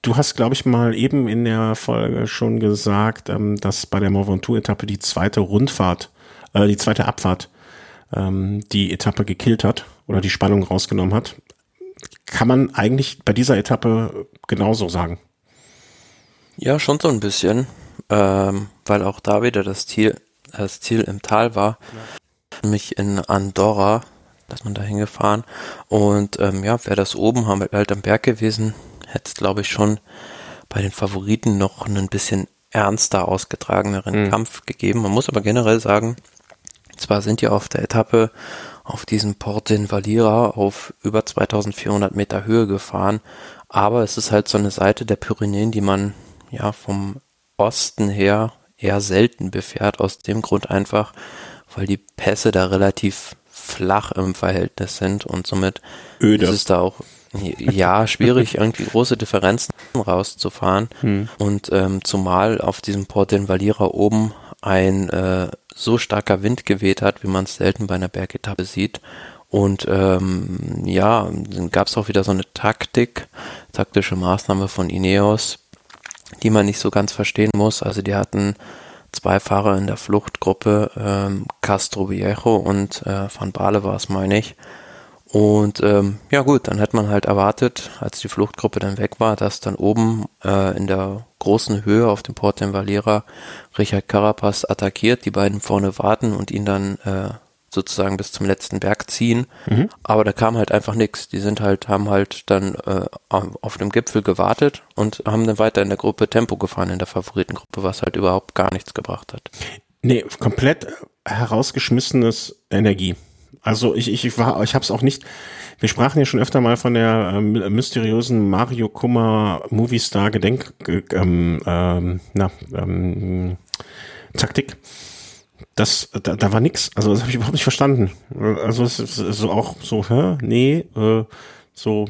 du hast, glaube ich, mal eben in der Folge schon gesagt, ähm, dass bei der Mont Ventoux-Etappe die zweite Rundfahrt, äh, die zweite Abfahrt ähm, die Etappe gekillt hat oder die Spannung rausgenommen hat. Kann man eigentlich bei dieser Etappe genauso sagen?
Ja, schon so ein bisschen, ähm, weil auch da wieder das Ziel, das Ziel im Tal war. Ja. Mich in Andorra, dass man da hingefahren und ähm, ja, wäre das oben haben wir halt am Berg gewesen, hätte es glaube ich schon bei den Favoriten noch einen bisschen ernster ausgetrageneren mhm. Kampf gegeben. Man muss aber generell sagen, zwar sind ja auf der Etappe auf diesem Portin Valira auf über 2400 Meter Höhe gefahren, aber es ist halt so eine Seite der Pyrenäen, die man ja vom Osten her eher selten befährt, aus dem Grund einfach, weil die Pässe da relativ flach im Verhältnis sind und somit Öde. ist es da auch ja, schwierig, irgendwie große Differenzen rauszufahren. Hm. Und ähm, zumal auf diesem Port den Valira oben ein äh, so starker Wind geweht hat, wie man es selten bei einer Bergetappe sieht. Und ähm, ja, dann gab es auch wieder so eine Taktik, taktische Maßnahme von Ineos, die man nicht so ganz verstehen muss. Also die hatten zwei Fahrer in der Fluchtgruppe, ähm, Castro Viejo und äh, Van Baale war es, meine ich. Und ähm, ja gut, dann hat man halt erwartet, als die Fluchtgruppe dann weg war, dass dann oben äh, in der großen Höhe auf dem Port Valera Richard Carapaz attackiert, die beiden vorne warten und ihn dann äh, sozusagen bis zum letzten Berg ziehen. Mhm. Aber da kam halt einfach nichts. Die sind halt, haben halt dann äh, auf dem Gipfel gewartet und haben dann weiter in der Gruppe Tempo gefahren, in der Favoritengruppe, was halt überhaupt gar nichts gebracht hat.
Nee, komplett herausgeschmissenes Energie. Also ich, ich war, ich habe es auch nicht. Wir sprachen ja schon öfter mal von der ähm, mysteriösen Mario Kummer Movistar Gedenk ähm, ähm, na, ähm, Taktik. Das, da, da war nix. Also das habe ich überhaupt nicht verstanden. Also es ist so auch so, hä? Nee, äh, so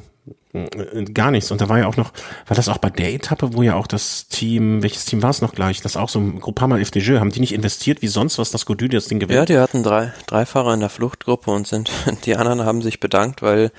gar nichts. Und da war ja auch noch, war das auch bei der Etappe, wo ja auch das Team, welches Team war es noch gleich? Das auch so ein Groupama FDJ, haben die nicht investiert wie sonst, was das Godu das Ding gewinnt?
Ja, die hatten drei, drei Fahrer in der Fluchtgruppe und sind, die anderen haben sich bedankt, weil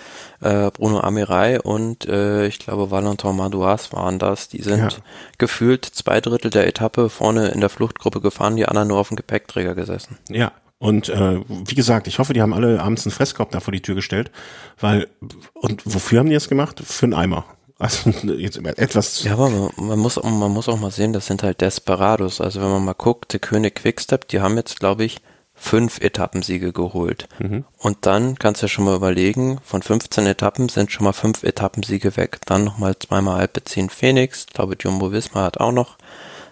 äh, Bruno Amirai und äh, ich glaube Valentin Madouas waren das. Die sind ja. gefühlt zwei Drittel der Etappe vorne in der Fluchtgruppe gefahren, die anderen nur auf dem Gepäckträger gesessen.
Ja, und äh, wie gesagt, ich hoffe, die haben alle abends einen Fresskorb da vor die Tür gestellt, weil und wofür haben die das gemacht? Für einen Eimer. Also jetzt etwas.
Ja, aber man, man muss man muss auch mal sehen, das sind halt Desperados. Also wenn man mal guckt, der König Quickstep, die haben jetzt glaube ich fünf Etappensiege geholt. Mhm. Und dann kannst du ja schon mal überlegen, von 15 Etappen sind schon mal fünf Etappensiege weg. Dann nochmal zweimal Alpecin Phoenix, ich glaube Jumbo Visma hat auch noch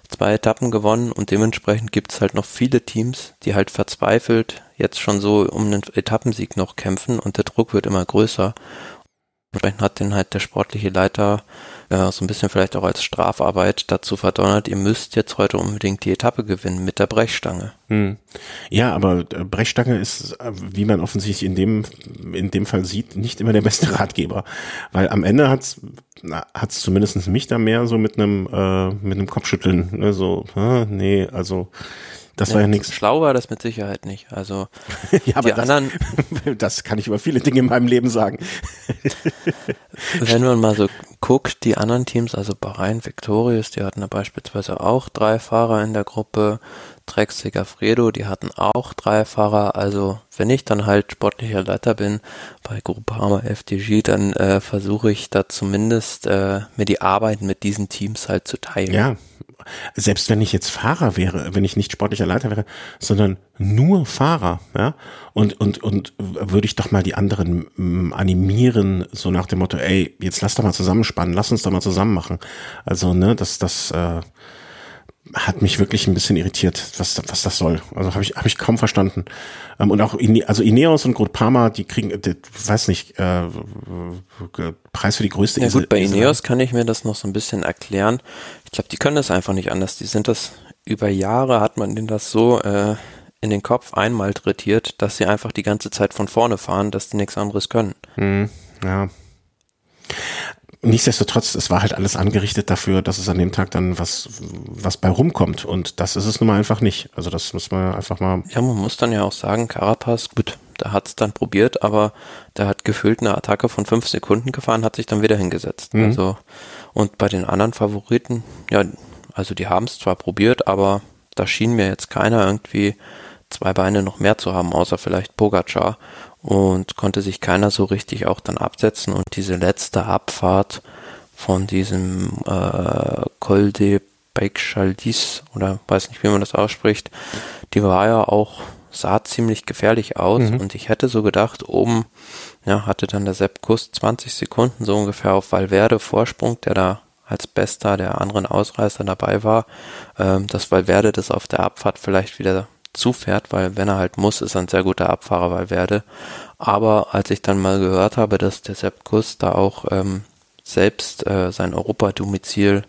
zwei Etappen gewonnen und dementsprechend gibt es halt noch viele Teams, die halt verzweifelt jetzt schon so um einen Etappensieg noch kämpfen und der Druck wird immer größer. Dementsprechend hat den halt der sportliche Leiter äh, so ein bisschen vielleicht auch als Strafarbeit dazu verdonnert, ihr müsst jetzt heute unbedingt die Etappe gewinnen mit der Brechstange. Hm.
Ja, aber äh, Brechstange ist, äh, wie man offensichtlich in dem, in dem Fall sieht, nicht immer der beste Ratgeber. Weil am Ende hat's, hat's zumindest mich da mehr so mit einem, äh, mit einem Kopfschütteln, ne, so, äh, nee, also, das war ja nichts.
Schlau war das mit Sicherheit nicht. Also
ja, die das, anderen. das kann ich über viele Dinge in meinem Leben sagen.
wenn man mal so guckt, die anderen Teams, also Bahrain Victorious, die hatten da beispielsweise auch drei Fahrer in der Gruppe. Trex Segafredo, die hatten auch drei Fahrer. Also wenn ich dann halt sportlicher Leiter bin bei Groupama FDG, dann äh, versuche ich da zumindest äh, mir die Arbeit mit diesen Teams halt zu teilen.
Ja, selbst wenn ich jetzt Fahrer wäre, wenn ich nicht sportlicher Leiter wäre, sondern nur Fahrer, ja, und, und, und würde ich doch mal die anderen mm, animieren, so nach dem Motto, ey, jetzt lass doch mal zusammenspannen, lass uns doch mal zusammen machen. Also, ne, das, das, äh, hat mich wirklich ein bisschen irritiert, was, was das soll. Also habe ich, hab ich kaum verstanden. Ähm, und auch, Ine, also Ineos und Grootpama, die kriegen, die, weiß nicht, äh, Preis für die größte
Ja gut, bei Ineos kann ich mir das noch so ein bisschen erklären. Ich glaube, die können das einfach nicht anders. Die sind das, über Jahre hat man denen das so äh, in den Kopf einmal trittiert, dass sie einfach die ganze Zeit von vorne fahren, dass die nichts anderes können.
Hm, ja. Nichtsdestotrotz, es war halt alles angerichtet dafür, dass es an dem Tag dann was, was bei rumkommt. Und das ist es nun mal einfach nicht. Also das muss man einfach mal.
Ja, man muss dann ja auch sagen, Carapaz, gut, der hat es dann probiert, aber der hat gefühlt eine Attacke von fünf Sekunden gefahren, hat sich dann wieder hingesetzt. Mhm. Also, und bei den anderen Favoriten, ja, also die haben es zwar probiert, aber da schien mir jetzt keiner irgendwie zwei Beine noch mehr zu haben, außer vielleicht Pogacar. Und konnte sich keiner so richtig auch dann absetzen. Und diese letzte Abfahrt von diesem äh, Col de Baixaldis oder weiß nicht, wie man das ausspricht, die war ja auch, sah ziemlich gefährlich aus. Mhm. und ich hätte so gedacht, oben ja, hatte dann der Sepp Kuss 20 Sekunden so ungefähr auf Valverde Vorsprung, der da als bester der anderen Ausreißer dabei war, ähm, dass Valverde das auf der Abfahrt vielleicht wieder zufährt, weil wenn er halt muss, ist er ein sehr guter Abfahrer, weil werde. Aber als ich dann mal gehört habe, dass der Sepp Kuss da auch ähm, selbst äh, sein Europadomizil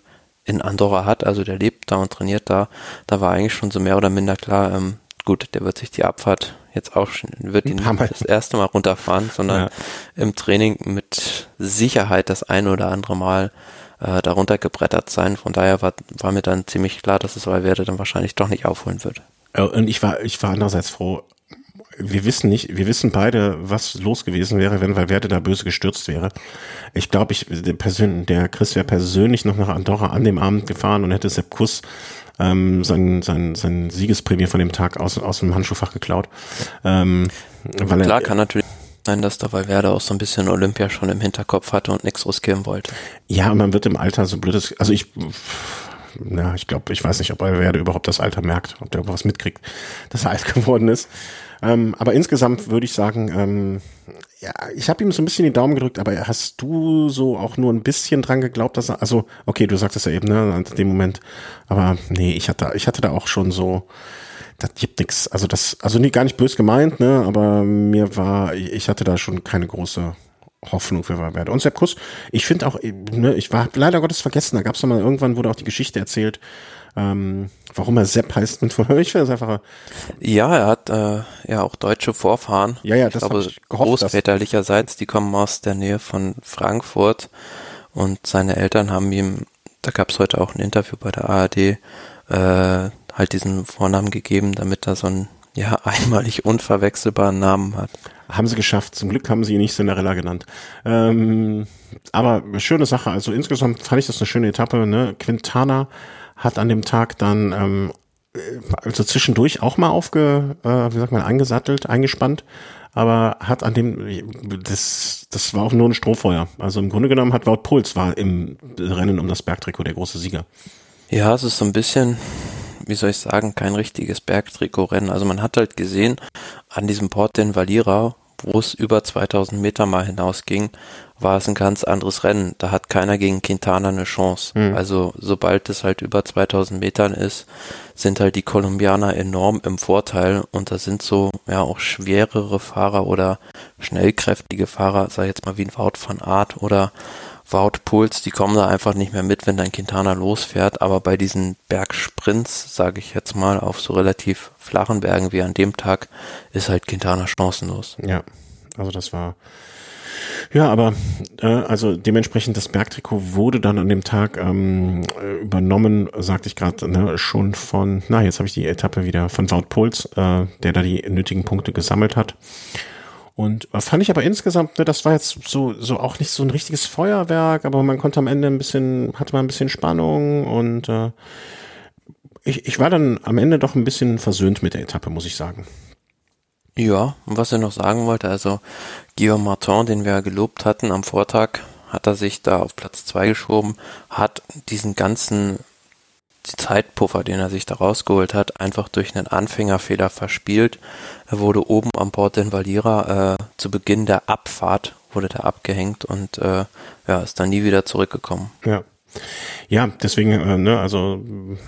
in Andorra hat, also der lebt da und trainiert da, da war eigentlich schon so mehr oder minder klar, ähm, gut, der wird sich die Abfahrt jetzt auch schon, wird ihn nicht das erste Mal runterfahren, sondern ja. im Training mit Sicherheit das ein oder andere Mal äh, darunter gebrettert sein. Von daher war, war mir dann ziemlich klar, dass es Valverde dann wahrscheinlich doch nicht aufholen wird.
Und ich war, ich war andererseits froh, wir wissen nicht, wir wissen beide, was los gewesen wäre, wenn Valverde da böse gestürzt wäre. Ich glaube, ich, der, Persön der Chris wäre persönlich noch nach Andorra an dem Abend gefahren und hätte Sepp Kuss ähm, sein, sein, sein Siegesprämie von dem Tag aus, aus dem Handschuhfach geklaut. Ähm,
weil Klar, er, kann natürlich sein, dass da Valverde auch so ein bisschen Olympia schon im Hinterkopf hatte und nichts riskieren wollte.
Ja, man wird im Alter so blödes, also ich, ja, ich glaube, ich weiß nicht, ob Valverde überhaupt das Alter merkt, ob der überhaupt was mitkriegt, dass er alt geworden ist. Ähm, aber insgesamt würde ich sagen, ähm, ja, ich habe ihm so ein bisschen die Daumen gedrückt, aber hast du so auch nur ein bisschen dran geglaubt, dass er, also, okay, du sagst es ja eben, ne, an dem Moment, aber nee, ich hatte, ich hatte da auch schon so, das gibt nix. Also das, also nie gar nicht bös gemeint, ne, aber mir war, ich hatte da schon keine große Hoffnung für Valverde. Und Sepp Kuss, ich finde auch, ne, ich war leider Gottes vergessen, da gab es mal irgendwann, wurde auch die Geschichte erzählt, ähm, warum er Sepp heißt mit Ich finde es einfach.
Ja, er hat äh, ja auch deutsche Vorfahren.
Ja, ja, das
habe ich gehofft, Großväterlicherseits, die kommen aus der Nähe von Frankfurt und seine Eltern haben ihm, da gab es heute auch ein Interview bei der ARD, äh, halt diesen Vornamen gegeben, damit er so einen ja einmalig unverwechselbaren Namen hat.
Haben sie geschafft. Zum Glück haben sie ihn nicht Cinderella genannt. Ähm, aber schöne Sache. Also insgesamt fand ich das eine schöne Etappe. Ne? Quintana hat an dem Tag dann ähm, also zwischendurch auch mal aufge, äh, wie sagt man, eingesattelt, eingespannt, aber hat an dem, das, das war auch nur ein Strohfeuer. Also im Grunde genommen hat Wout Puls war im Rennen um das Bergtrikot der große Sieger.
Ja, es ist so ein bisschen, wie soll ich sagen, kein richtiges Bergtrikot-Rennen. Also man hat halt gesehen, an diesem Port den Valira, wo es über 2000 Meter mal hinausging, war es ein ganz anderes Rennen. Da hat keiner gegen Quintana eine Chance. Mhm. Also sobald es halt über 2000 Metern ist, sind halt die Kolumbianer enorm im Vorteil und da sind so ja auch schwerere Fahrer oder schnellkräftige Fahrer, sei jetzt mal wie ein Wout van Art oder Wout Puls, die kommen da einfach nicht mehr mit, wenn dein Quintana losfährt. Aber bei diesen Bergsprints, sage ich jetzt mal, auf so relativ flachen Bergen wie an dem Tag, ist halt Quintana chancenlos.
Ja, also das war ja, aber äh, also dementsprechend das Bergtrikot wurde dann an dem Tag ähm, übernommen, sagte ich gerade, ne, schon von, na jetzt habe ich die Etappe wieder von Wout Puls, äh, der da die nötigen Punkte gesammelt hat. Und äh, fand ich aber insgesamt, ne, das war jetzt so, so auch nicht so ein richtiges Feuerwerk, aber man konnte am Ende ein bisschen, hatte man ein bisschen Spannung und äh, ich, ich war dann am Ende doch ein bisschen versöhnt mit der Etappe, muss ich sagen.
Ja, und was er noch sagen wollte, also Guillaume Martin, den wir gelobt hatten am Vortag, hat er sich da auf Platz zwei geschoben, hat diesen ganzen Zeitpuffer, den er sich da rausgeholt hat, einfach durch einen Anfängerfehler verspielt. Er wurde oben am Port den Valira äh, zu Beginn der Abfahrt, wurde da abgehängt und äh, ja, ist dann nie wieder zurückgekommen.
Ja. Ja, deswegen, äh, ne, also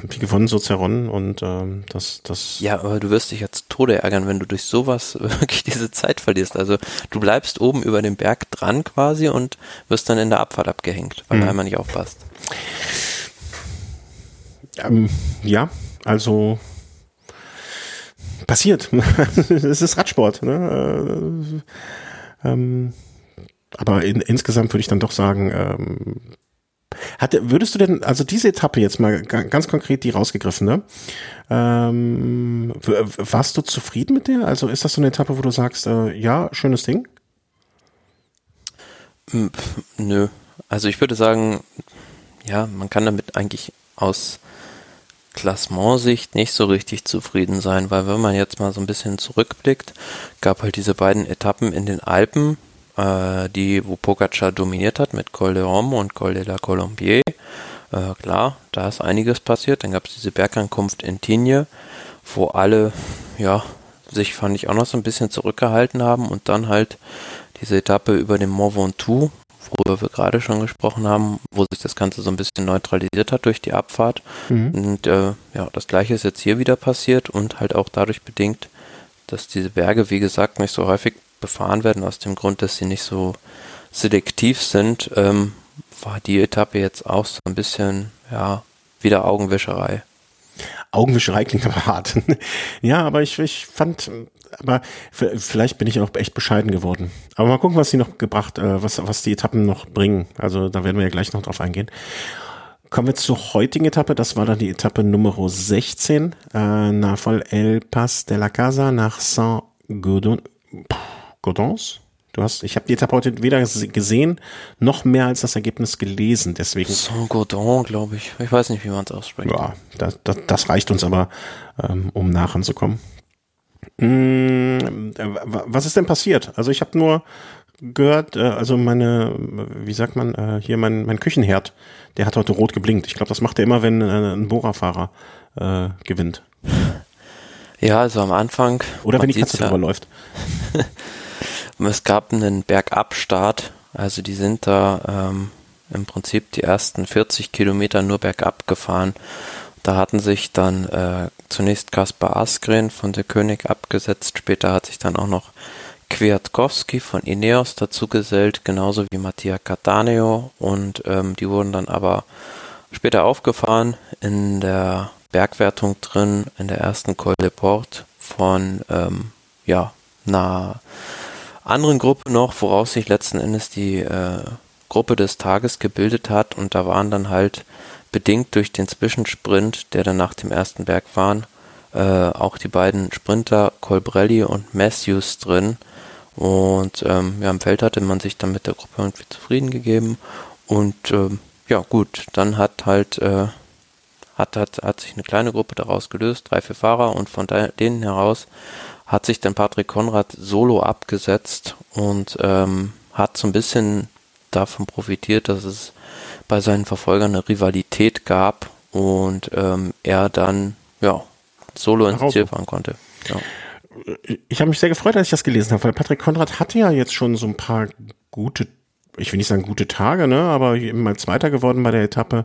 wie gewonnen, so zerronnen und ähm, das, das.
Ja, aber du wirst dich jetzt Tode ärgern, wenn du durch sowas wirklich diese Zeit verlierst. Also du bleibst oben über dem Berg dran quasi und wirst dann in der Abfahrt abgehängt, weil mhm. einmal nicht aufpasst.
Ähm, ja, also passiert. es ist Radsport. Ne? Äh, ähm, aber in, insgesamt würde ich dann doch sagen, ähm, hatte, würdest du denn, also diese Etappe jetzt mal ganz konkret die rausgegriffen, ne? Ähm, warst du zufrieden mit der? Also ist das so eine Etappe, wo du sagst, äh, ja, schönes Ding?
Nö. Also ich würde sagen, ja, man kann damit eigentlich aus Klassementsicht nicht so richtig zufrieden sein, weil wenn man jetzt mal so ein bisschen zurückblickt, gab halt diese beiden Etappen in den Alpen, äh, die, wo Pogacar dominiert hat mit Col de Rome und Col de la Colombier. Äh, klar, da ist einiges passiert. Dann gab es diese Bergankunft in Tignes, wo alle, ja, sich fand ich auch noch so ein bisschen zurückgehalten haben und dann halt diese Etappe über den Mont Ventoux, worüber wir gerade schon gesprochen haben, wo sich das Ganze so ein bisschen neutralisiert hat durch die Abfahrt. Mhm. Und äh, ja, das gleiche ist jetzt hier wieder passiert und halt auch dadurch bedingt, dass diese Berge, wie gesagt, nicht so häufig befahren werden, aus dem Grund, dass sie nicht so selektiv sind, ähm, war die Etappe jetzt auch so ein bisschen, ja, wieder Augenwischerei.
Augenwischerei klingt aber hart. ja, aber ich, ich fand, aber vielleicht bin ich auch echt bescheiden geworden. Aber mal gucken, was sie noch gebracht, äh, was, was die Etappen noch bringen. Also da werden wir ja gleich noch drauf eingehen. Kommen wir zur heutigen Etappe. Das war dann die Etappe Nummer 16. Äh, nach El Pas de la Casa nach Saint-Gaudens. Du hast, ich habe die Etappe heute weder gesehen, noch mehr als das Ergebnis gelesen. Deswegen.
Saint-Gaudens, glaube ich. Ich weiß nicht, wie man es ausspricht.
Ja, das, das, das reicht uns aber, ähm, um nachher Mm, was ist denn passiert? Also ich habe nur gehört, äh, also meine, wie sagt man, äh, hier mein, mein Küchenherd, der hat heute rot geblinkt. Ich glaube, das macht er immer, wenn äh, ein Bohrerfahrer äh, gewinnt.
Ja, also am Anfang.
Oder wenn die Katze ja, drüber läuft.
es gab einen Bergabstart, also die sind da ähm, im Prinzip die ersten 40 Kilometer nur bergab gefahren. Da hatten sich dann äh, zunächst Kaspar Askren von der König abgesetzt, später hat sich dann auch noch Kwiatkowski von Ineos dazugesellt, genauso wie Mattia Cattaneo. Und ähm, die wurden dann aber später aufgefahren in der Bergwertung drin, in der ersten Col de Port von ähm, ja, einer anderen Gruppe noch, woraus sich letzten Endes die äh, Gruppe des Tages gebildet hat. Und da waren dann halt bedingt durch den Zwischensprint, der dann nach dem ersten Berg waren, äh, auch die beiden Sprinter Colbrelli und Matthews drin, und ähm, ja, im Feld hatte man sich dann mit der Gruppe irgendwie zufrieden gegeben. Und ähm, ja, gut, dann hat halt, äh, hat, hat, hat sich eine kleine Gruppe daraus gelöst, drei, vier Fahrer. Und von denen heraus hat sich dann Patrick Konrad solo abgesetzt und ähm, hat so ein bisschen davon profitiert, dass es bei seinen Verfolgern eine Rivalität gab und ähm, er dann ja solo ins Ziel fahren konnte. Ja.
Ich habe mich sehr gefreut, als ich das gelesen habe, weil Patrick Konrad hatte ja jetzt schon so ein paar gute, ich will nicht sagen gute Tage, ne, aber eben mal Zweiter geworden bei der Etappe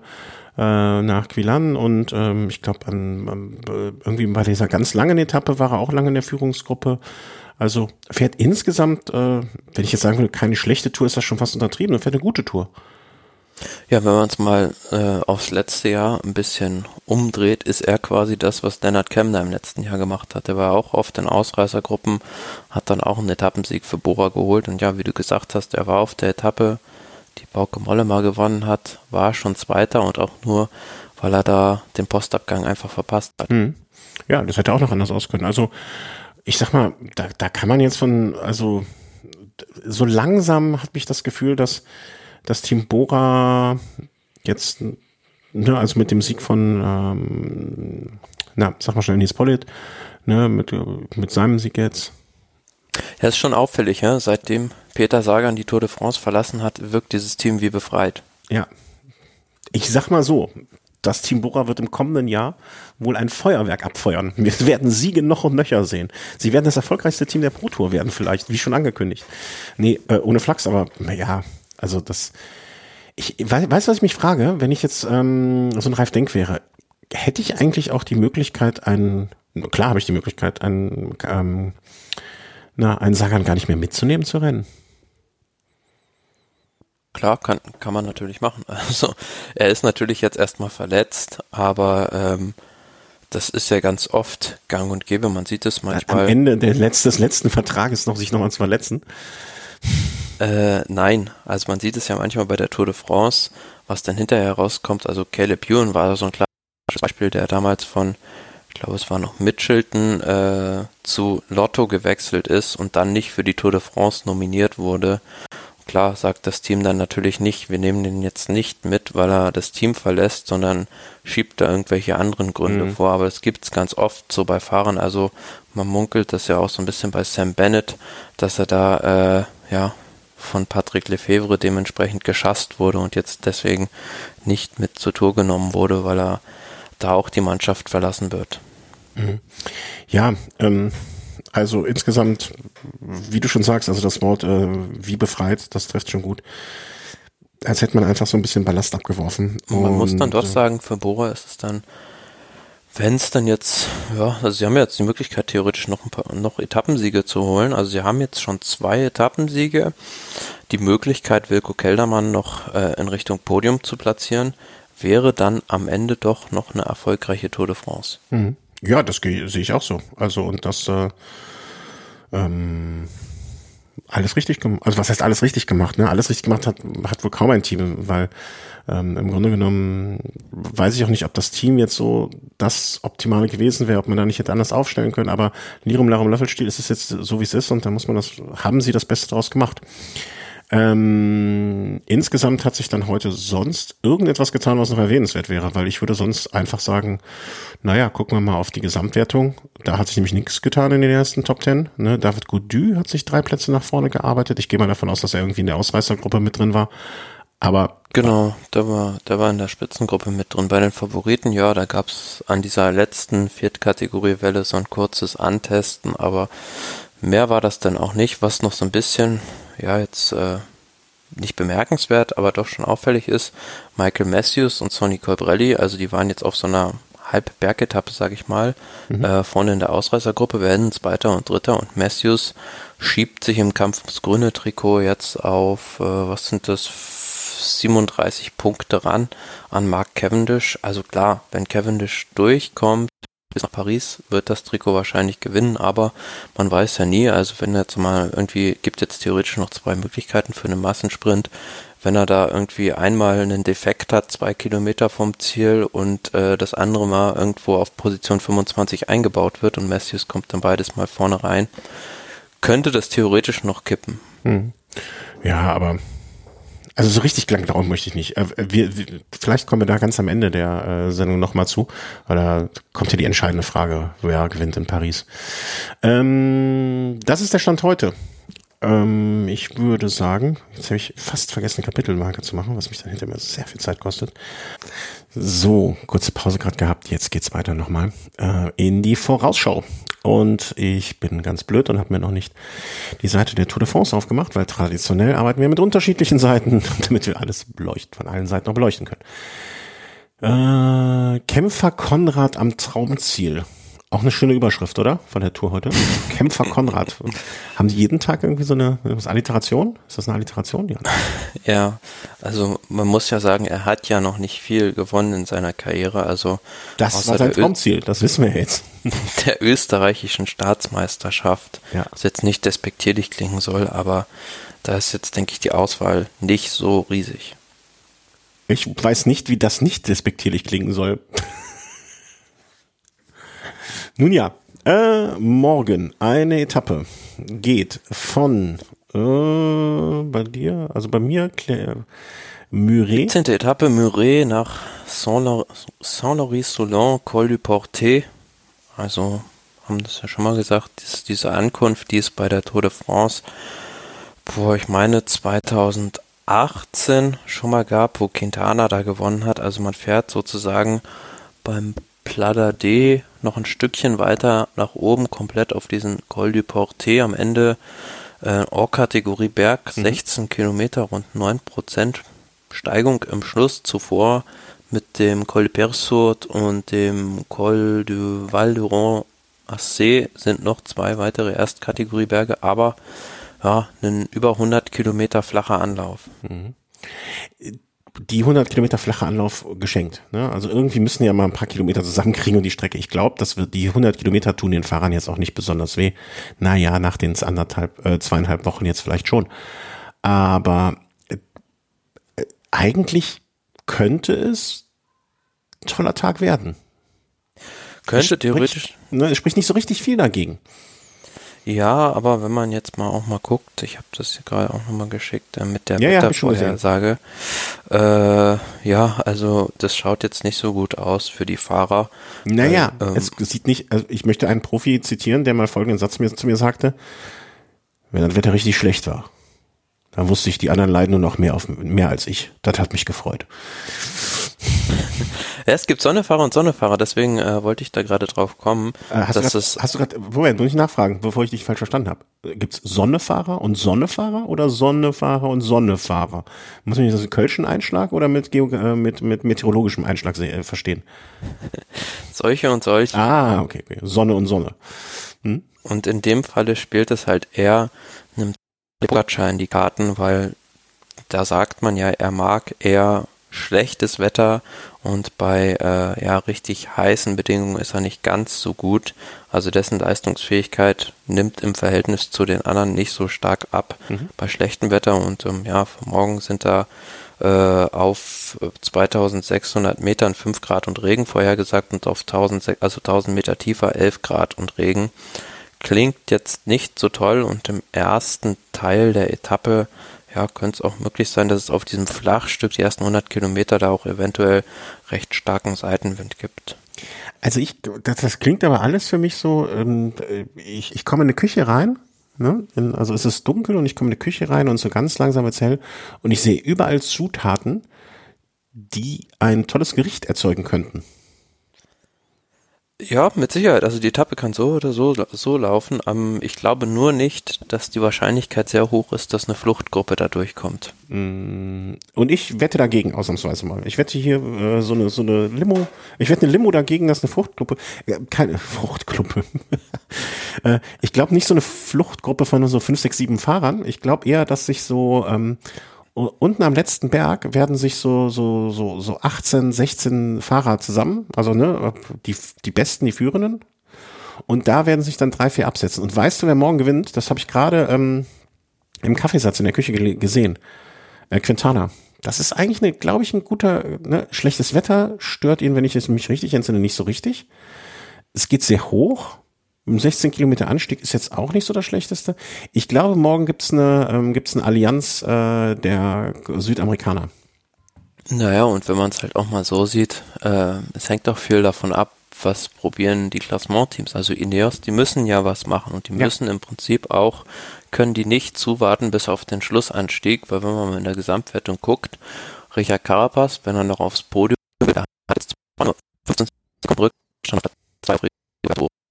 äh, nach Quilan und ähm, ich glaube irgendwie bei dieser ganz langen Etappe war er auch lange in der Führungsgruppe. Also fährt insgesamt, äh, wenn ich jetzt sagen will, keine schlechte Tour, ist das schon fast untertrieben, fährt eine gute Tour.
Ja, wenn man es mal äh, aufs letzte Jahr ein bisschen umdreht, ist er quasi das, was Lennart Kemner im letzten Jahr gemacht hat. Er war auch oft in Ausreißergruppen, hat dann auch einen Etappensieg für Bora geholt und ja, wie du gesagt hast, er war auf der Etappe, die Bauke Molle mal gewonnen hat, war schon Zweiter und auch nur, weil er da den Postabgang einfach verpasst hat.
Hm. Ja, das hätte auch noch anders aus können. Also ich sag mal, da, da kann man jetzt von, also so langsam hat mich das Gefühl, dass das Team Bora jetzt, ne, also mit dem Sieg von, ähm, na, sag mal schnell, Nils Pollitt, ne, mit, mit seinem Sieg jetzt.
Ja, ist schon auffällig, ja. Seitdem Peter Sagan die Tour de France verlassen hat, wirkt dieses Team wie befreit.
Ja. Ich sag mal so, das Team Bora wird im kommenden Jahr wohl ein Feuerwerk abfeuern. Wir werden Siege noch und nöcher sehen. Sie werden das erfolgreichste Team der Pro Tour werden vielleicht, wie schon angekündigt. Nee, äh, ohne Flachs, aber ja, also das, ich weiß, weißt, was ich mich frage, wenn ich jetzt ähm, so ein Ralf Denk wäre, hätte ich eigentlich auch die Möglichkeit, einen, klar habe ich die Möglichkeit, einen, ähm, na, einen Sagan gar nicht mehr mitzunehmen zu rennen.
Klar, kann, kann man natürlich machen. Also er ist natürlich jetzt erstmal verletzt, aber ähm, das ist ja ganz oft gang und gäbe. Man sieht es manchmal.
Am Ende des letzten Vertrages noch sich nochmal zu verletzen.
Äh, nein, also man sieht es ja manchmal bei der Tour de France, was dann hinterher rauskommt. Also Caleb Ewan war so ein klassisches Beispiel, der damals von, ich glaube es war noch Mitchelton, äh, zu Lotto gewechselt ist und dann nicht für die Tour de France nominiert wurde. Klar sagt das Team dann natürlich nicht, wir nehmen den jetzt nicht mit, weil er das Team verlässt, sondern schiebt da irgendwelche anderen Gründe mhm. vor. Aber es gibt es ganz oft so bei Fahrern. Also man munkelt das ja auch so ein bisschen bei Sam Bennett, dass er da äh, ja von Patrick Lefebvre dementsprechend geschasst wurde und jetzt deswegen nicht mit zur Tour genommen wurde, weil er da auch die Mannschaft verlassen wird.
Mhm. Ja, ähm, also insgesamt, wie du schon sagst, also das Wort äh, wie befreit, das trifft schon gut. Als hätte man einfach so ein bisschen Ballast abgeworfen.
Man und, muss dann doch äh, sagen, für Bora ist es dann wenn es dann jetzt, ja, also sie haben jetzt die Möglichkeit, theoretisch noch ein paar noch Etappensiege zu holen. Also sie haben jetzt schon zwei Etappensiege. Die Möglichkeit, Wilko Keldermann noch äh, in Richtung Podium zu platzieren. Wäre dann am Ende doch noch eine erfolgreiche Tour de France.
Mhm. Ja, das sehe ich auch so. Also und das äh, ähm, alles richtig gemacht. Also was heißt alles richtig gemacht? Ne? Alles richtig gemacht hat, hat wohl kaum ein Team, weil ähm, im Grunde genommen weiß ich auch nicht, ob das Team jetzt so das Optimale gewesen wäre, ob man da nicht hätte anders aufstellen können. Aber Lirum Larum Löffelstiel ist es jetzt so, wie es ist und da muss man das, haben sie das Beste daraus gemacht. Ähm, insgesamt hat sich dann heute sonst irgendetwas getan, was noch erwähnenswert wäre, weil ich würde sonst einfach sagen, naja, gucken wir mal auf die Gesamtwertung. Da hat sich nämlich nichts getan in den ersten Top Ten. Ne? David Goudu hat sich drei Plätze nach vorne gearbeitet. Ich gehe mal davon aus, dass er irgendwie in der Ausreißergruppe mit drin war. Aber
genau, der war, der war in der Spitzengruppe mit drin. Bei den Favoriten, ja, da gab's an dieser letzten Viertkategorie-Welle so ein kurzes Antesten, aber mehr war das dann auch nicht, was noch so ein bisschen ja jetzt äh, nicht bemerkenswert, aber doch schon auffällig ist, Michael Matthews und Sonny Colbrelli, also die waren jetzt auf so einer Halbbergetappe, sage ich mal, mhm. äh, vorne in der Ausreißergruppe, werden Zweiter und Dritter und Matthews schiebt sich im Kampf ums grüne Trikot jetzt auf, äh, was sind das, 37 Punkte ran an Mark Cavendish. Also klar, wenn Cavendish durchkommt, bis nach Paris wird das Trikot wahrscheinlich gewinnen, aber man weiß ja nie. Also wenn jetzt mal irgendwie, gibt jetzt theoretisch noch zwei Möglichkeiten für einen Massensprint. Wenn er da irgendwie einmal einen Defekt hat, zwei Kilometer vom Ziel und äh, das andere mal irgendwo auf Position 25 eingebaut wird und Matthews kommt dann beides mal vorne rein, könnte das theoretisch noch kippen. Hm.
Ja, aber also so richtig lang glauben möchte ich nicht. Äh, wir, wir, vielleicht kommen wir da ganz am Ende der äh, Sendung nochmal zu, weil da kommt ja die entscheidende Frage, wer gewinnt in Paris. Ähm, das ist der Stand heute. Ähm, ich würde sagen, jetzt habe ich fast vergessen, Kapitelmarke zu machen, was mich dann hinterher sehr viel Zeit kostet. So, kurze Pause gerade gehabt, jetzt geht's weiter nochmal äh, in die Vorausschau. Und ich bin ganz blöd und habe mir noch nicht die Seite der Tour de France aufgemacht, weil traditionell arbeiten wir mit unterschiedlichen Seiten, damit wir alles beleuchten, von allen Seiten noch beleuchten können. Äh, Kämpfer Konrad am Traumziel. Auch eine schöne Überschrift, oder? Von der Tour heute. Kämpfer Konrad. Haben die jeden Tag irgendwie so eine was, Alliteration? Ist das eine Alliteration?
Ja. ja, also man muss ja sagen, er hat ja noch nicht viel gewonnen in seiner Karriere. Also
das war sein Traumziel, das wissen wir jetzt.
Der österreichischen Staatsmeisterschaft, ja. was jetzt nicht despektierlich klingen soll, aber da ist jetzt, denke ich, die Auswahl nicht so riesig.
Ich weiß nicht, wie das nicht despektierlich klingen soll. Nun ja, äh, morgen eine Etappe geht von äh, bei dir, also bei mir, Claire,
Muret. 17. Etappe Muret nach Saint-Laury-Soulon, Col du Portet. Also haben das ja schon mal gesagt, dies, diese Ankunft, die es bei der Tour de France, wo ich meine 2018 schon mal gab, wo Quintana da gewonnen hat. Also man fährt sozusagen beim Plada D noch ein Stückchen weiter nach oben, komplett auf diesen Col du Portet am Ende äh, Or-Kategorie Berg, mhm. 16 Kilometer, rund 9 Prozent Steigung im Schluss. Zuvor mit dem Col de Persaud und dem Col du Val du Rond Assé sind noch zwei weitere Erstkategorieberge, aber ja, ein über 100 Kilometer flacher Anlauf. Mhm
die 100 Kilometer flache Anlauf geschenkt. Ne? Also irgendwie müssen ja mal ein paar Kilometer zusammenkriegen und die Strecke. Ich glaube, dass wir die 100 Kilometer tun den Fahrern jetzt auch nicht besonders weh. Naja, nach den anderthalb, äh, zweieinhalb Wochen jetzt vielleicht schon. Aber äh, eigentlich könnte es ein toller Tag werden.
Könnte theoretisch.
Spricht, ne, es spricht nicht so richtig viel dagegen.
Ja, aber wenn man jetzt mal auch mal guckt, ich habe das gerade auch nochmal geschickt äh, mit der ja, Wettervorhersage. Ja, äh, ja, also das schaut jetzt nicht so gut aus für die Fahrer.
Naja, weil, ähm, es sieht nicht, also ich möchte einen Profi zitieren, der mal folgenden Satz mir, zu mir sagte, wenn das Wetter richtig schlecht war, dann wusste ich, die anderen leiden nur noch mehr, auf, mehr als ich. Das hat mich gefreut.
Ja, es gibt Sonnefahrer und Sonnefahrer, deswegen äh, wollte ich da gerade drauf kommen.
Äh, hast, dass du grad, hast du gerade, Moment, muss ich nachfragen, bevor ich dich falsch verstanden habe. Gibt's Sonnefahrer und Sonnefahrer oder Sonnefahrer und Sonnefahrer? Muss man das mit Kölschen Einschlag oder mit, Geo äh, mit, mit meteorologischem Einschlag äh, verstehen?
solche und solche.
Ah, okay, okay. Sonne und Sonne.
Hm? Und in dem Falle spielt es halt eher einem Pogacar in die Karten, weil da sagt man ja, er mag eher schlechtes Wetter und bei äh, ja richtig heißen Bedingungen ist er nicht ganz so gut. Also dessen Leistungsfähigkeit nimmt im Verhältnis zu den anderen nicht so stark ab mhm. bei schlechtem Wetter und ähm, ja, morgen sind da äh, auf 2600 Metern 5 Grad und Regen vorhergesagt und auf 1000, also 1000 Meter tiefer 11 Grad und Regen. Klingt jetzt nicht so toll und im ersten Teil der Etappe ja, könnte es auch möglich sein, dass es auf diesem Flachstück die ersten 100 Kilometer da auch eventuell recht starken Seitenwind gibt.
Also ich, das, das klingt aber alles für mich so, ähm, ich, ich komme in eine Küche rein, ne? Also es ist dunkel und ich komme in eine Küche rein und so ganz langsam erzähl und ich sehe überall Zutaten, die ein tolles Gericht erzeugen könnten.
Ja, mit Sicherheit. Also die Etappe kann so oder so, so laufen. Ähm, ich glaube nur nicht, dass die Wahrscheinlichkeit sehr hoch ist, dass eine Fluchtgruppe da durchkommt.
Mm, und ich wette dagegen, ausnahmsweise mal. Ich wette hier äh, so eine so eine Limo. Ich wette eine Limo dagegen, dass eine Fruchtgruppe, äh, keine Fruchtgruppe. äh, ich glaube nicht so eine Fluchtgruppe von nur so fünf, sechs, sieben Fahrern. Ich glaube eher, dass sich so ähm, unten am letzten Berg werden sich so, so, so, so 18, 16 Fahrer zusammen, also ne, die, die Besten, die Führenden. Und da werden sich dann drei, vier absetzen. Und weißt du, wer morgen gewinnt? Das habe ich gerade ähm, im Kaffeesatz in der Küche gesehen. Äh, Quintana. Das ist eigentlich, eine, glaube ich, ein guter, ne, schlechtes Wetter stört ihn, wenn ich es mich richtig entsinne, nicht so richtig. Es geht sehr hoch, 16 Kilometer Anstieg ist jetzt auch nicht so das Schlechteste. Ich glaube, morgen gibt's eine, ähm, gibt's eine Allianz äh, der Südamerikaner.
Naja, und wenn man es halt auch mal so sieht, äh, es hängt auch viel davon ab, was probieren die Klassementteams. Also Ineos, die müssen ja was machen und die ja. müssen im Prinzip auch, können die nicht zuwarten bis auf den Schlussanstieg, weil wenn man mal in der Gesamtwertung guckt, Richard Carapaz, wenn er noch aufs Podium will, hat jetzt 15 Sekunden Rückstand, zwei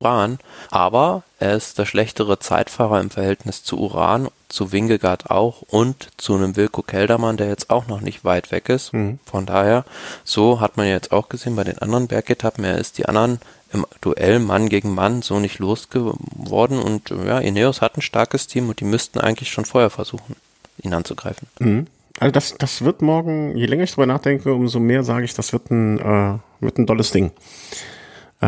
Uran, aber er ist der schlechtere Zeitfahrer im Verhältnis zu Uran, zu Wingegaard auch und zu einem Wilko Keldermann, der jetzt auch noch nicht weit weg ist. Mhm. Von daher, so hat man jetzt auch gesehen bei den anderen Bergetappen, er ist die anderen im Duell Mann gegen Mann so nicht losgeworden und ja, Ineos hat ein starkes Team und die müssten eigentlich schon vorher versuchen, ihn anzugreifen.
Mhm. Also das, das wird morgen, je länger ich drüber nachdenke, umso mehr sage ich, das wird ein, äh, wird ein tolles Ding. Äh,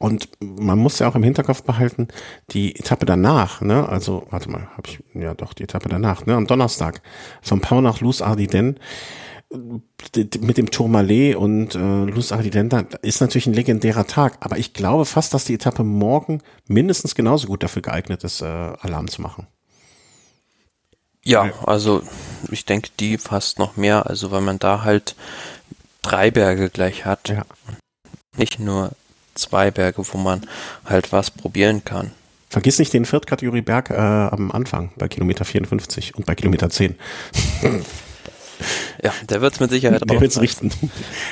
und man muss ja auch im Hinterkopf behalten, die Etappe danach, ne, also, warte mal, habe ich, ja doch, die Etappe danach, ne, am Donnerstag, von Pau nach Luz Ardiden, mit dem Tourmalet und äh, Luz Ardiden, da ist natürlich ein legendärer Tag, aber ich glaube fast, dass die Etappe morgen mindestens genauso gut dafür geeignet ist, äh, Alarm zu machen.
Ja, also ich denke die fast noch mehr, also weil man da halt drei Berge gleich hat. Ja. Nicht nur zwei Berge, wo man halt was probieren kann.
Vergiss nicht den Viertkategorie Berg äh, am Anfang bei Kilometer 54 und bei Kilometer 10.
Ja, der wird es mit Sicherheit
Der wird es richten.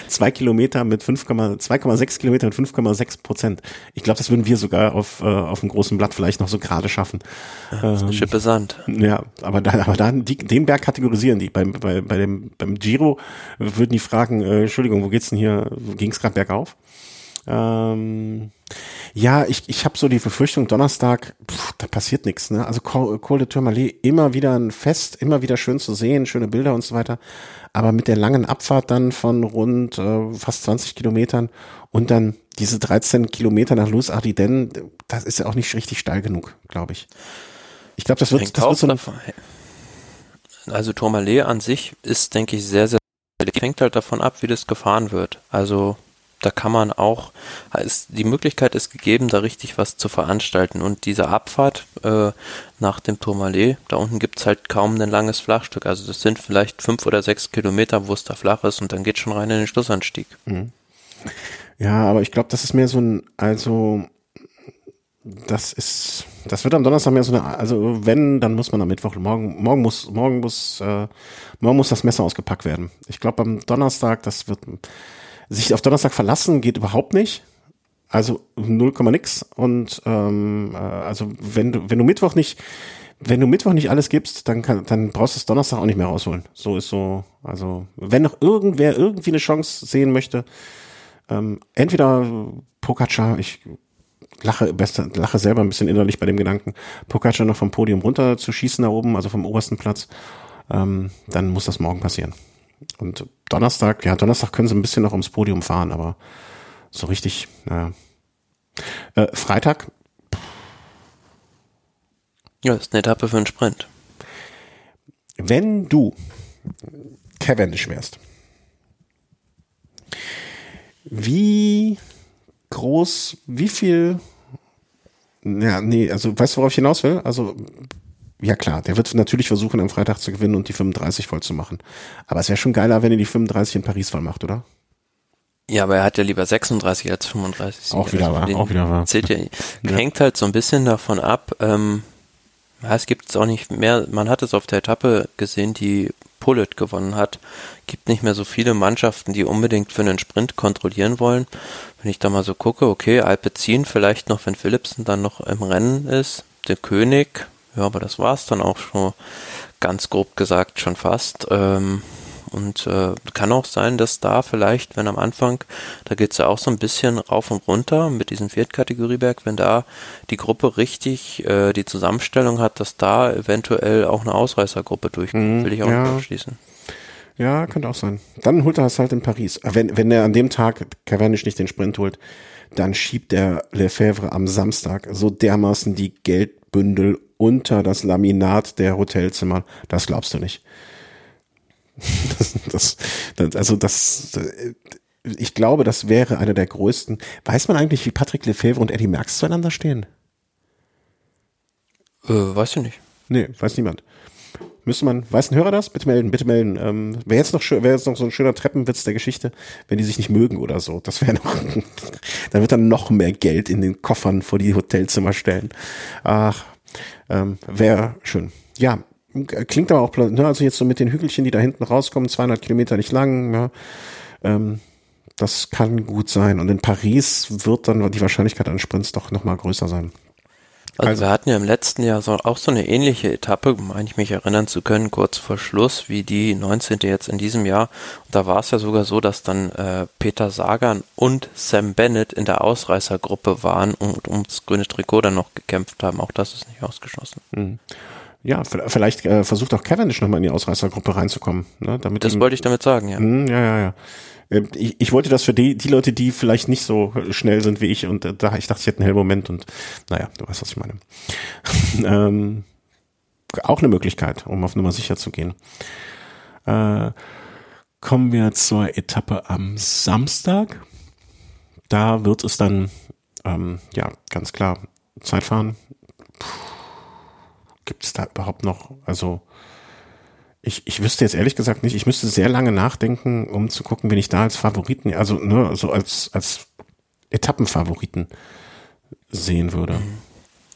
Zwei Kilometer mit 2,6 Kilometer mit 5,6 Prozent. Ich glaube, das würden wir sogar auf, äh, auf dem großen Blatt vielleicht noch so gerade schaffen.
Ja, das ist eine ähm, Schippe Sand.
Ja, aber da, aber dann die, den Berg kategorisieren die. Beim, bei, bei dem, beim Giro würden die fragen, äh, Entschuldigung, wo geht's denn hier? Ging es gerade bergauf? Ähm, ja, ich, ich habe so die Befürchtung, Donnerstag, pff, da passiert nichts. Ne? Also Col de Tourmalet immer wieder ein Fest, immer wieder schön zu sehen, schöne Bilder und so weiter. Aber mit der langen Abfahrt dann von rund äh, fast 20 Kilometern und dann diese 13 Kilometer nach Luz Ardiden, das ist ja auch nicht richtig steil genug, glaube ich. Ich glaube, das wird, das wird so
davon, Also Tourmalet an sich ist, denke ich, sehr, sehr hängt halt davon ab, wie das gefahren wird. Also da kann man auch, ist, die Möglichkeit ist gegeben, da richtig was zu veranstalten. Und diese Abfahrt äh, nach dem Tourmalet, da unten gibt's halt kaum ein langes Flachstück. Also das sind vielleicht fünf oder sechs Kilometer, wo es da flach ist und dann geht schon rein in den Schlussanstieg. Mhm.
Ja, aber ich glaube, das ist mehr so ein, also das ist, das wird am Donnerstag mehr so eine, also wenn, dann muss man am Mittwoch, morgen, morgen muss, morgen muss, äh, morgen muss das Messer ausgepackt werden. Ich glaube, am Donnerstag, das wird, sich auf Donnerstag verlassen geht überhaupt nicht. Also 0, nix. Und ähm, äh, also wenn du, wenn du Mittwoch nicht, wenn du Mittwoch nicht alles gibst, dann, kann, dann brauchst du es Donnerstag auch nicht mehr rausholen. So ist so, also wenn noch irgendwer irgendwie eine Chance sehen möchte, ähm, entweder Pogacar, ich lache, beste, lache selber ein bisschen innerlich bei dem Gedanken, Pogacar noch vom Podium runter zu schießen da oben, also vom obersten Platz, ähm, dann muss das morgen passieren. Und Donnerstag, ja, Donnerstag können sie ein bisschen noch ums Podium fahren, aber so richtig, naja. Äh, Freitag.
Ja, ist eine Etappe für einen Sprint.
Wenn du Cavendish wärst, wie groß, wie viel, ja, nee, also weißt du, worauf ich hinaus will? Also, ja klar, der wird natürlich versuchen, am Freitag zu gewinnen und die 35 voll zu machen. Aber es wäre schon geiler, wenn er die 35 in Paris voll macht, oder?
Ja, aber er hat ja lieber 36 als 35.
Auch wieder also wahr, auch wieder wahr.
Zählt ja. Hängt halt so ein bisschen davon ab, ähm, es gibt es auch nicht mehr, man hat es auf der Etappe gesehen, die Pullet gewonnen hat. Gibt nicht mehr so viele Mannschaften, die unbedingt für einen Sprint kontrollieren wollen. Wenn ich da mal so gucke, okay, Alpecin vielleicht noch, wenn Philipsen dann noch im Rennen ist, der König, ja, aber das war's dann auch schon ganz grob gesagt schon fast. Ähm, und äh, kann auch sein, dass da vielleicht, wenn am Anfang, da geht's ja auch so ein bisschen rauf und runter mit diesem Viertkategorieberg, wenn da die Gruppe richtig äh, die Zusammenstellung hat, dass da eventuell auch eine Ausreißergruppe durchkommt, mhm, will ich auch ja. nicht ausschließen.
Ja, könnte auch sein. Dann holt er es halt in Paris. Wenn, wenn er an dem Tag Cavendish nicht den Sprint holt, dann schiebt der Lefebvre am Samstag so dermaßen die Geldbündel unter das Laminat der Hotelzimmer. Das glaubst du nicht. Das, das, also das, ich glaube, das wäre einer der größten. Weiß man eigentlich, wie Patrick Lefebvre und Eddie Merckx zueinander stehen?
Äh, weiß ich nicht.
Nee, weiß niemand. Müsste man, weiß ein Hörer das? Bitte melden, bitte melden. Ähm, wäre jetzt noch wäre jetzt noch so ein schöner Treppenwitz der Geschichte, wenn die sich nicht mögen oder so. Das wäre noch, dann wird dann noch mehr Geld in den Koffern vor die Hotelzimmer stellen. Ach, ähm, wäre schön. Ja, Klingt aber auch, ne, also jetzt so mit den Hügelchen, die da hinten rauskommen, 200 Kilometer nicht lang, ja, ähm, das kann gut sein. Und in Paris wird dann die Wahrscheinlichkeit an Sprints doch nochmal größer sein.
Also, also, wir hatten ja im letzten Jahr so, auch so eine ähnliche Etappe, meine ich mich erinnern zu können, kurz vor Schluss, wie die 19. jetzt in diesem Jahr. Und da war es ja sogar so, dass dann äh, Peter Sagan und Sam Bennett in der Ausreißergruppe waren und ums grüne Trikot dann noch gekämpft haben. Auch das ist nicht ausgeschlossen. Mhm
ja, vielleicht äh, versucht auch Cavendish nochmal in die Ausreißergruppe reinzukommen. Ne, damit
das ihm, wollte ich damit sagen, ja.
Mh, ja, ja, ja. Ähm, ich, ich wollte das für die, die Leute, die vielleicht nicht so schnell sind wie ich und äh, da ich dachte, ich hätte einen hellen Moment und naja, du weißt, was ich meine. ähm, auch eine Möglichkeit, um auf Nummer sicher zu gehen. Äh, kommen wir zur Etappe am Samstag. Da wird es dann, ähm, ja, ganz klar, Zeitfahren. Gibt es da überhaupt noch, also ich, ich wüsste jetzt ehrlich gesagt nicht, ich müsste sehr lange nachdenken, um zu gucken, wen ich da als Favoriten, also ne, so als, als Etappenfavoriten sehen würde.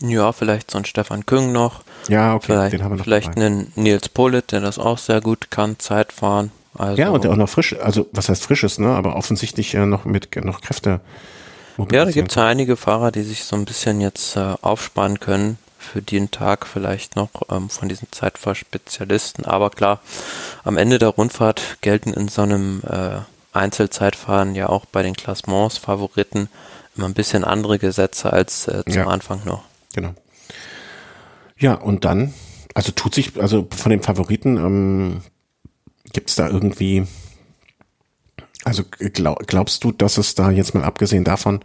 Ja, vielleicht so ein Stefan Küng noch.
Ja, okay,
vielleicht, den haben wir noch Vielleicht dabei. einen Nils Pollitt, der das auch sehr gut kann, Zeitfahren.
Also ja, und der auch noch frisch, also was heißt frisches, ne, aber offensichtlich äh, noch mit noch Kräfte.
Ja, da gibt es ja einige Fahrer, die sich so ein bisschen jetzt äh, aufsparen können für den Tag vielleicht noch ähm, von diesen Zeitfahrspezialisten. Aber klar, am Ende der Rundfahrt gelten in so einem äh, Einzelzeitfahren ja auch bei den Klassements Favoriten immer ein bisschen andere Gesetze als äh, zum ja, Anfang noch.
Genau. Ja, und dann, also tut sich, also von den Favoriten ähm, gibt es da irgendwie, also glaub, glaubst du, dass es da jetzt mal abgesehen davon,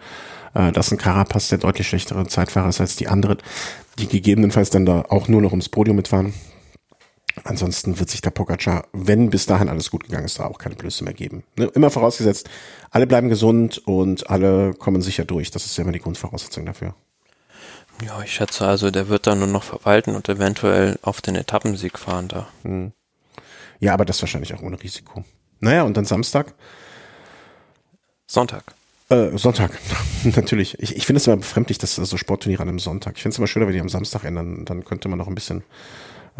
äh, dass ein Carapaz der deutlich schlechtere Zeitfahrer ist als die anderen, die gegebenenfalls dann da auch nur noch ums Podium mitfahren. Ansonsten wird sich der Pogacar, wenn bis dahin alles gut gegangen ist, da auch keine Blöße mehr geben. Ne? Immer vorausgesetzt, alle bleiben gesund und alle kommen sicher durch. Das ist ja immer die Grundvoraussetzung dafür.
Ja, ich schätze also, der wird dann nur noch verwalten und eventuell auf den Etappensieg fahren da. Hm.
Ja, aber das wahrscheinlich auch ohne Risiko. Naja, und dann Samstag?
Sonntag.
Äh, Sonntag, natürlich. Ich, ich finde es immer befremdlich, dass so Sportturniere an einem Sonntag. Ich finde es immer schöner, wenn die am Samstag ändern. Dann könnte man noch ein bisschen,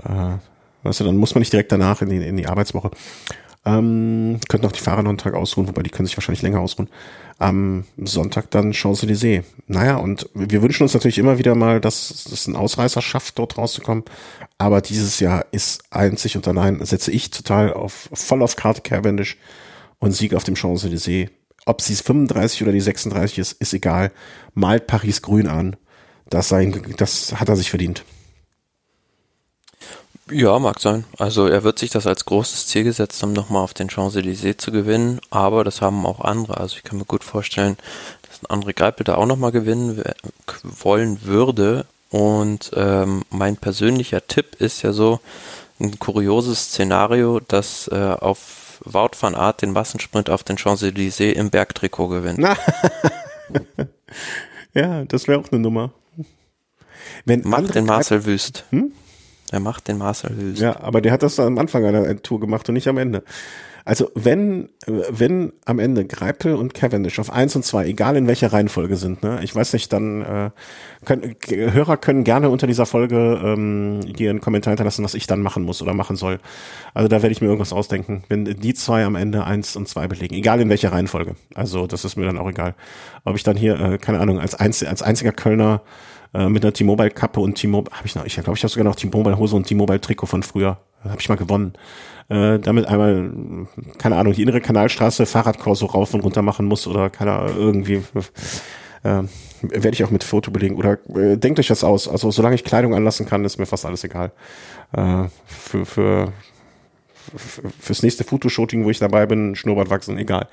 äh, weißt du, dann muss man nicht direkt danach in die, in die Arbeitswoche. Ähm, könnten auch die Fahrer noch einen Tag ausruhen, wobei die können sich wahrscheinlich länger ausruhen. Am Sonntag dann Champs-Élysées. Naja, und wir wünschen uns natürlich immer wieder mal, dass es ein Ausreißer schafft, dort rauszukommen. Aber dieses Jahr ist einzig und allein, setze ich total auf, voll auf Karte Cavendish und Sieg auf dem Champs-Élysées ob sie es 35 oder die 36 ist, ist egal. Malt Paris grün an. Das, sein, das hat er sich verdient.
Ja, mag sein. Also er wird sich das als großes Ziel gesetzt haben, nochmal auf den Champs-Élysées zu gewinnen, aber das haben auch andere. Also ich kann mir gut vorstellen, dass André Greipel da auch nochmal gewinnen wollen würde. Und ähm, mein persönlicher Tipp ist ja so ein kurioses Szenario, dass äh, auf Wout van Aert den Massensprint auf den Champs-Élysées im Bergtrikot gewinnt.
ja, das wäre auch eine Nummer.
Wenn Macht den Marcel Wüst. Hm? Er macht den Marcel Hüls.
Ja, aber der hat das am Anfang einer Tour gemacht und nicht am Ende. Also wenn, wenn am Ende Greipel und Cavendish auf eins und zwei, egal in welcher Reihenfolge sind, ne, ich weiß nicht, dann äh, können, Hörer können gerne unter dieser Folge ähm, hier einen Kommentar hinterlassen, was ich dann machen muss oder machen soll. Also da werde ich mir irgendwas ausdenken. Wenn die zwei am Ende eins und zwei belegen, egal in welcher Reihenfolge. Also das ist mir dann auch egal. Ob ich dann hier, äh, keine Ahnung, als, einz als einziger Kölner äh, mit einer T-Mobile Kappe und T-Mobile, habe ich noch, ich glaube, ich habe sogar noch T-Mobile Hose und T-Mobile Trikot von früher. Habe ich mal gewonnen. Äh, damit einmal, keine Ahnung, die innere Kanalstraße Fahrradkorso rauf und runter machen muss oder keine Ahnung, irgendwie. Äh, werde ich auch mit Foto belegen. Oder äh, denkt euch das aus. Also solange ich Kleidung anlassen kann, ist mir fast alles egal. Äh, für, für, fürs nächste Fotoshooting, wo ich dabei bin, Schnurrbart wachsen, egal.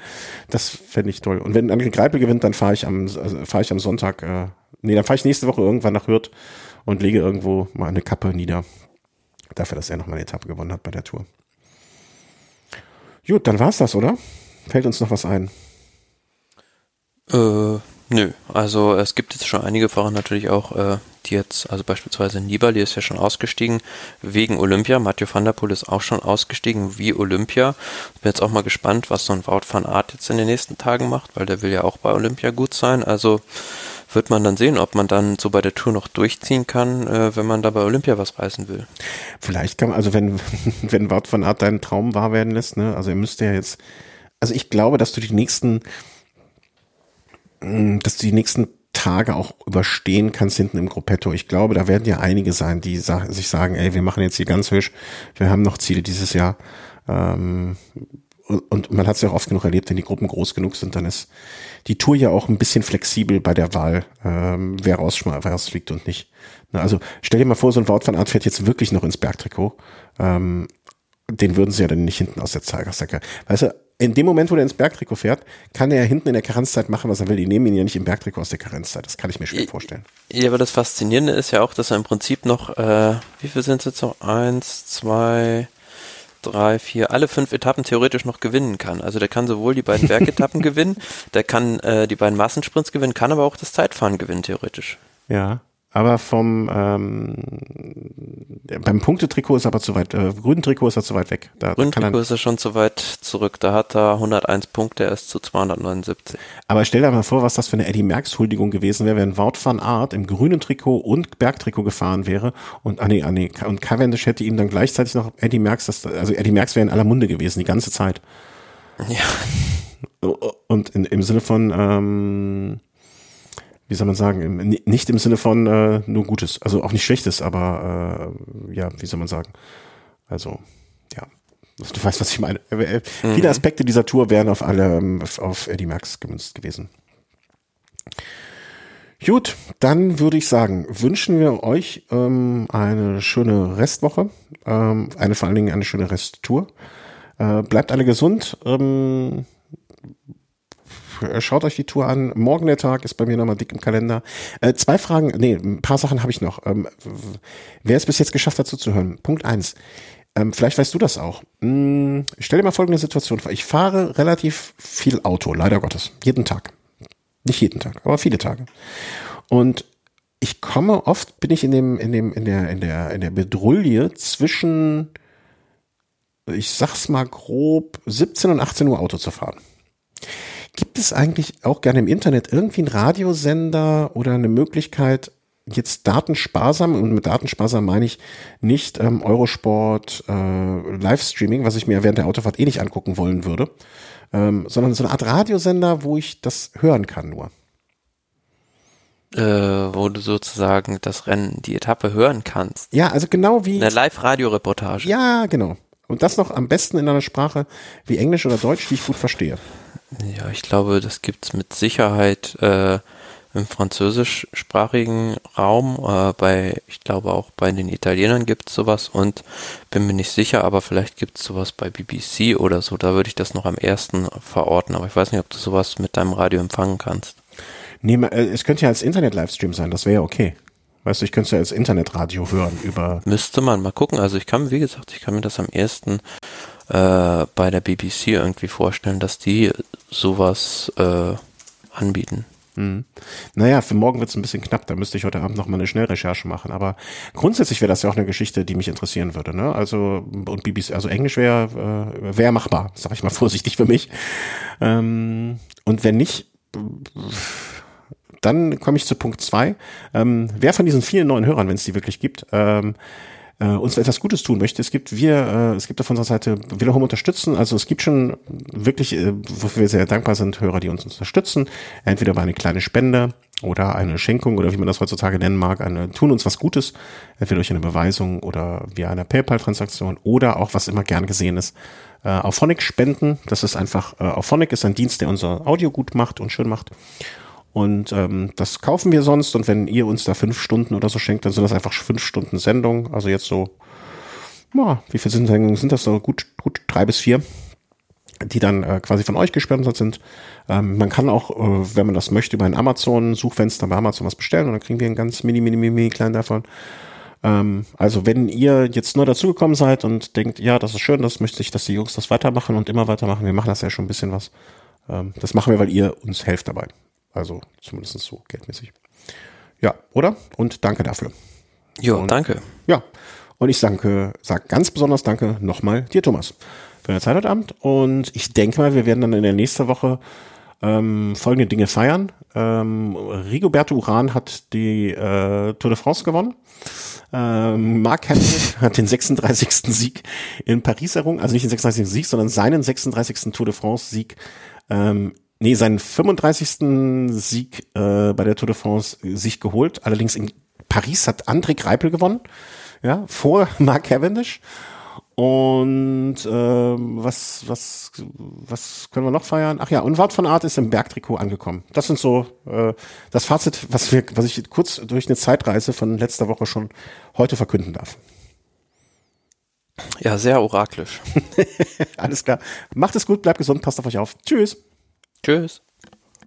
Das fände ich toll. Und wenn André Greipel gewinnt, dann fahre ich am also fahre ich am Sonntag äh, Nee, dann fahre ich nächste Woche irgendwann nach Hürth und lege irgendwo mal eine Kappe nieder. Dafür, dass er noch mal eine Etappe gewonnen hat bei der Tour. Gut, dann war's das, oder? Fällt uns noch was ein?
Äh, nö. Also es gibt jetzt schon einige Fahrer natürlich auch, äh, die jetzt, also beispielsweise Nibali ist ja schon ausgestiegen wegen Olympia. Mathieu van der Poel ist auch schon ausgestiegen wie Olympia. Bin jetzt auch mal gespannt, was so ein Wout van Aert jetzt in den nächsten Tagen macht, weil der will ja auch bei Olympia gut sein. Also wird man dann sehen, ob man dann so bei der Tour noch durchziehen kann, äh, wenn man da bei Olympia was reißen will.
Vielleicht kann man, also wenn, wenn Wout van Art deinen Traum wahr werden lässt, ne, also er müsste ja jetzt, also ich glaube, dass du die nächsten, mm, dass du die nächsten Tage auch überstehen kannst hinten im Gruppetto. Ich glaube, da werden ja einige sein, die sa sich sagen, ey, wir machen jetzt hier ganz hübsch, wir haben noch Ziele dieses Jahr. Ähm, und man hat es ja auch oft genug erlebt, wenn die Gruppen groß genug sind, dann ist die Tour ja auch ein bisschen flexibel bei der Wahl, ähm, wer, rausfliegt und nicht. Na, also stell dir mal vor, so ein Wout van Art fährt jetzt wirklich noch ins Bergtrikot. Ähm, den würden sie ja dann nicht hinten aus der Zeigersäcke. Weißt du, in dem Moment, wo der ins Bergtrikot fährt, kann er hinten in der Karenzzeit machen, was er will. Die nehmen ihn ja nicht im Bergtrikot aus der Karenzzeit. Das kann ich mir schwer vorstellen.
Ja, aber das Faszinierende ist ja auch, dass er im Prinzip noch, äh, wie viel sind es jetzt noch? Eins, zwei, drei, vier, alle fünf Etappen theoretisch noch gewinnen kann. Also der kann sowohl die beiden Bergetappen gewinnen, der kann äh, die beiden Massensprints gewinnen, kann aber auch das Zeitfahren gewinnen, theoretisch.
Ja. Aber vom ähm, beim Punktetrikot ist er aber zu weit, äh, grünen Trikot ist er zu weit weg.
Da, grünen Trikot ist er schon zu weit zurück. Da hat er 101 Punkte, er ist zu 279.
Aber stell dir mal vor, was das für eine Eddie Merckx Huldigung gewesen wäre, wenn Wout van Aert im grünen Trikot und Bergtrikot gefahren wäre und ah nee, ah nee, und Cavendish hätte ihm dann gleichzeitig noch Eddie Merckx, das, also Eddie Merckx wäre in aller Munde gewesen die ganze Zeit. Ja. Und in, im Sinne von ähm, wie soll man sagen, nicht im Sinne von äh, nur Gutes, also auch nicht Schlechtes, aber äh, ja, wie soll man sagen, also ja, du weißt, was ich meine. Äh, mhm. Viele Aspekte dieser Tour wären auf alle ähm, auf Eddie Max gemünzt gewesen. Gut, dann würde ich sagen, wünschen wir euch ähm, eine schöne Restwoche, ähm, eine vor allen Dingen eine schöne Resttour. Äh, bleibt alle gesund. Ähm, äh, schaut euch die Tour an. Morgen der Tag ist bei mir nochmal dick im Kalender. Äh, zwei Fragen, nee, ein paar Sachen habe ich noch. Ähm, wer es bis jetzt geschafft hat zuzuhören? Punkt eins. Ähm, vielleicht weißt du das auch. Hm, stell dir mal folgende Situation vor. Ich fahre relativ viel Auto, leider Gottes. Jeden Tag. Nicht jeden Tag, aber viele Tage. Und ich komme oft, bin ich in dem, in dem, in der, in der, in der Bedrulle zwischen, ich sag's mal grob, 17 und 18 Uhr Auto zu fahren. Gibt es eigentlich auch gerne im Internet irgendwie einen Radiosender oder eine Möglichkeit, jetzt datensparsam, und mit datensparsam meine ich nicht ähm, Eurosport, äh, Livestreaming, was ich mir während der Autofahrt eh nicht angucken wollen würde, ähm, sondern so eine Art Radiosender, wo ich das hören kann nur.
Äh, wo du sozusagen das Rennen, die Etappe hören kannst.
Ja, also genau wie.
Eine Live-Radio-Reportage.
Ja, genau. Und das noch am besten in einer Sprache wie Englisch oder Deutsch, die ich gut verstehe.
Ja, ich glaube, das gibt's mit Sicherheit. Äh, im französischsprachigen Raum. Äh, bei, ich glaube auch bei den Italienern gibt es sowas und bin mir nicht sicher, aber vielleicht gibt es sowas bei BBC oder so. Da würde ich das noch am ersten verorten. Aber ich weiß nicht, ob du sowas mit deinem Radio empfangen kannst.
Nee, äh, es könnte ja als Internet-Livestream sein, das wäre ja okay. Weißt du, ich könnte es ja als Internetradio hören über.
Müsste man mal gucken. Also ich kann, wie gesagt, ich kann mir das am ersten äh, bei der BBC irgendwie vorstellen, dass die sowas äh, anbieten.
Mhm. Naja, für morgen wird es ein bisschen knapp, da müsste ich heute Abend noch mal eine Schnellrecherche machen. Aber grundsätzlich wäre das ja auch eine Geschichte, die mich interessieren würde. Ne? Also und BBC, also Englisch wäre äh, wär machbar, sag ich mal vorsichtig für mich. Ähm, und wenn nicht, dann komme ich zu Punkt zwei. Ähm, wer von diesen vielen neuen Hörern, wenn es die wirklich gibt, ähm, äh, uns etwas Gutes tun möchte. Es gibt wir, äh, es gibt auf unserer Seite Wiederum unterstützen. Also es gibt schon wirklich, äh, wofür wir sehr dankbar sind, Hörer, die uns unterstützen. Entweder über eine kleine Spende oder eine Schenkung oder wie man das heutzutage nennen mag, eine tun uns was Gutes, entweder durch eine Beweisung oder via eine PayPal-Transaktion oder auch was immer gern gesehen ist, äh, auf Phonic spenden. Das ist einfach, äh, auf Phonic ist ein Dienst, der unser Audio gut macht und schön macht. Und ähm, das kaufen wir sonst. Und wenn ihr uns da fünf Stunden oder so schenkt, dann sind das einfach fünf Stunden Sendung. Also jetzt so, ja, wie viele Sendungen sind das so? Gut, gut drei bis vier, die dann äh, quasi von euch gespendet sind. Ähm, man kann auch, äh, wenn man das möchte, über ein Amazon-Suchfenster bei Amazon was bestellen und dann kriegen wir einen ganz mini, mini, mini kleinen davon. Ähm, also wenn ihr jetzt nur dazugekommen seid und denkt, ja, das ist schön, das möchte ich, dass die Jungs das weitermachen und immer weitermachen. Wir machen das ja schon ein bisschen was. Ähm, das machen wir, weil ihr uns helft dabei. Also zumindest so geldmäßig. Ja, oder? Und danke dafür.
Ja, danke.
Ja. Und ich danke, sag ganz besonders danke nochmal dir, Thomas, für deine Zeit heute Abend. Und ich denke mal, wir werden dann in der nächsten Woche ähm, folgende Dinge feiern. Ähm, Rigoberto Uran hat die äh, Tour de France gewonnen. Ähm, Mark Hamilton hat den 36. Sieg in Paris errungen. Also nicht den 36. Sieg, sondern seinen 36. Tour de France Sieg ähm, nee, seinen 35. Sieg äh, bei der Tour de France sich geholt. Allerdings in Paris hat André Greipel gewonnen, ja, vor Mark Cavendish. Und ähm, was, was, was können wir noch feiern? Ach ja, und Wart von Art ist im Bergtrikot angekommen. Das sind so äh, das Fazit, was wir, was ich kurz durch eine Zeitreise von letzter Woche schon heute verkünden darf.
Ja, sehr oraklisch.
Alles klar. Macht es gut, bleibt gesund, passt auf euch auf. Tschüss.
Tschüss.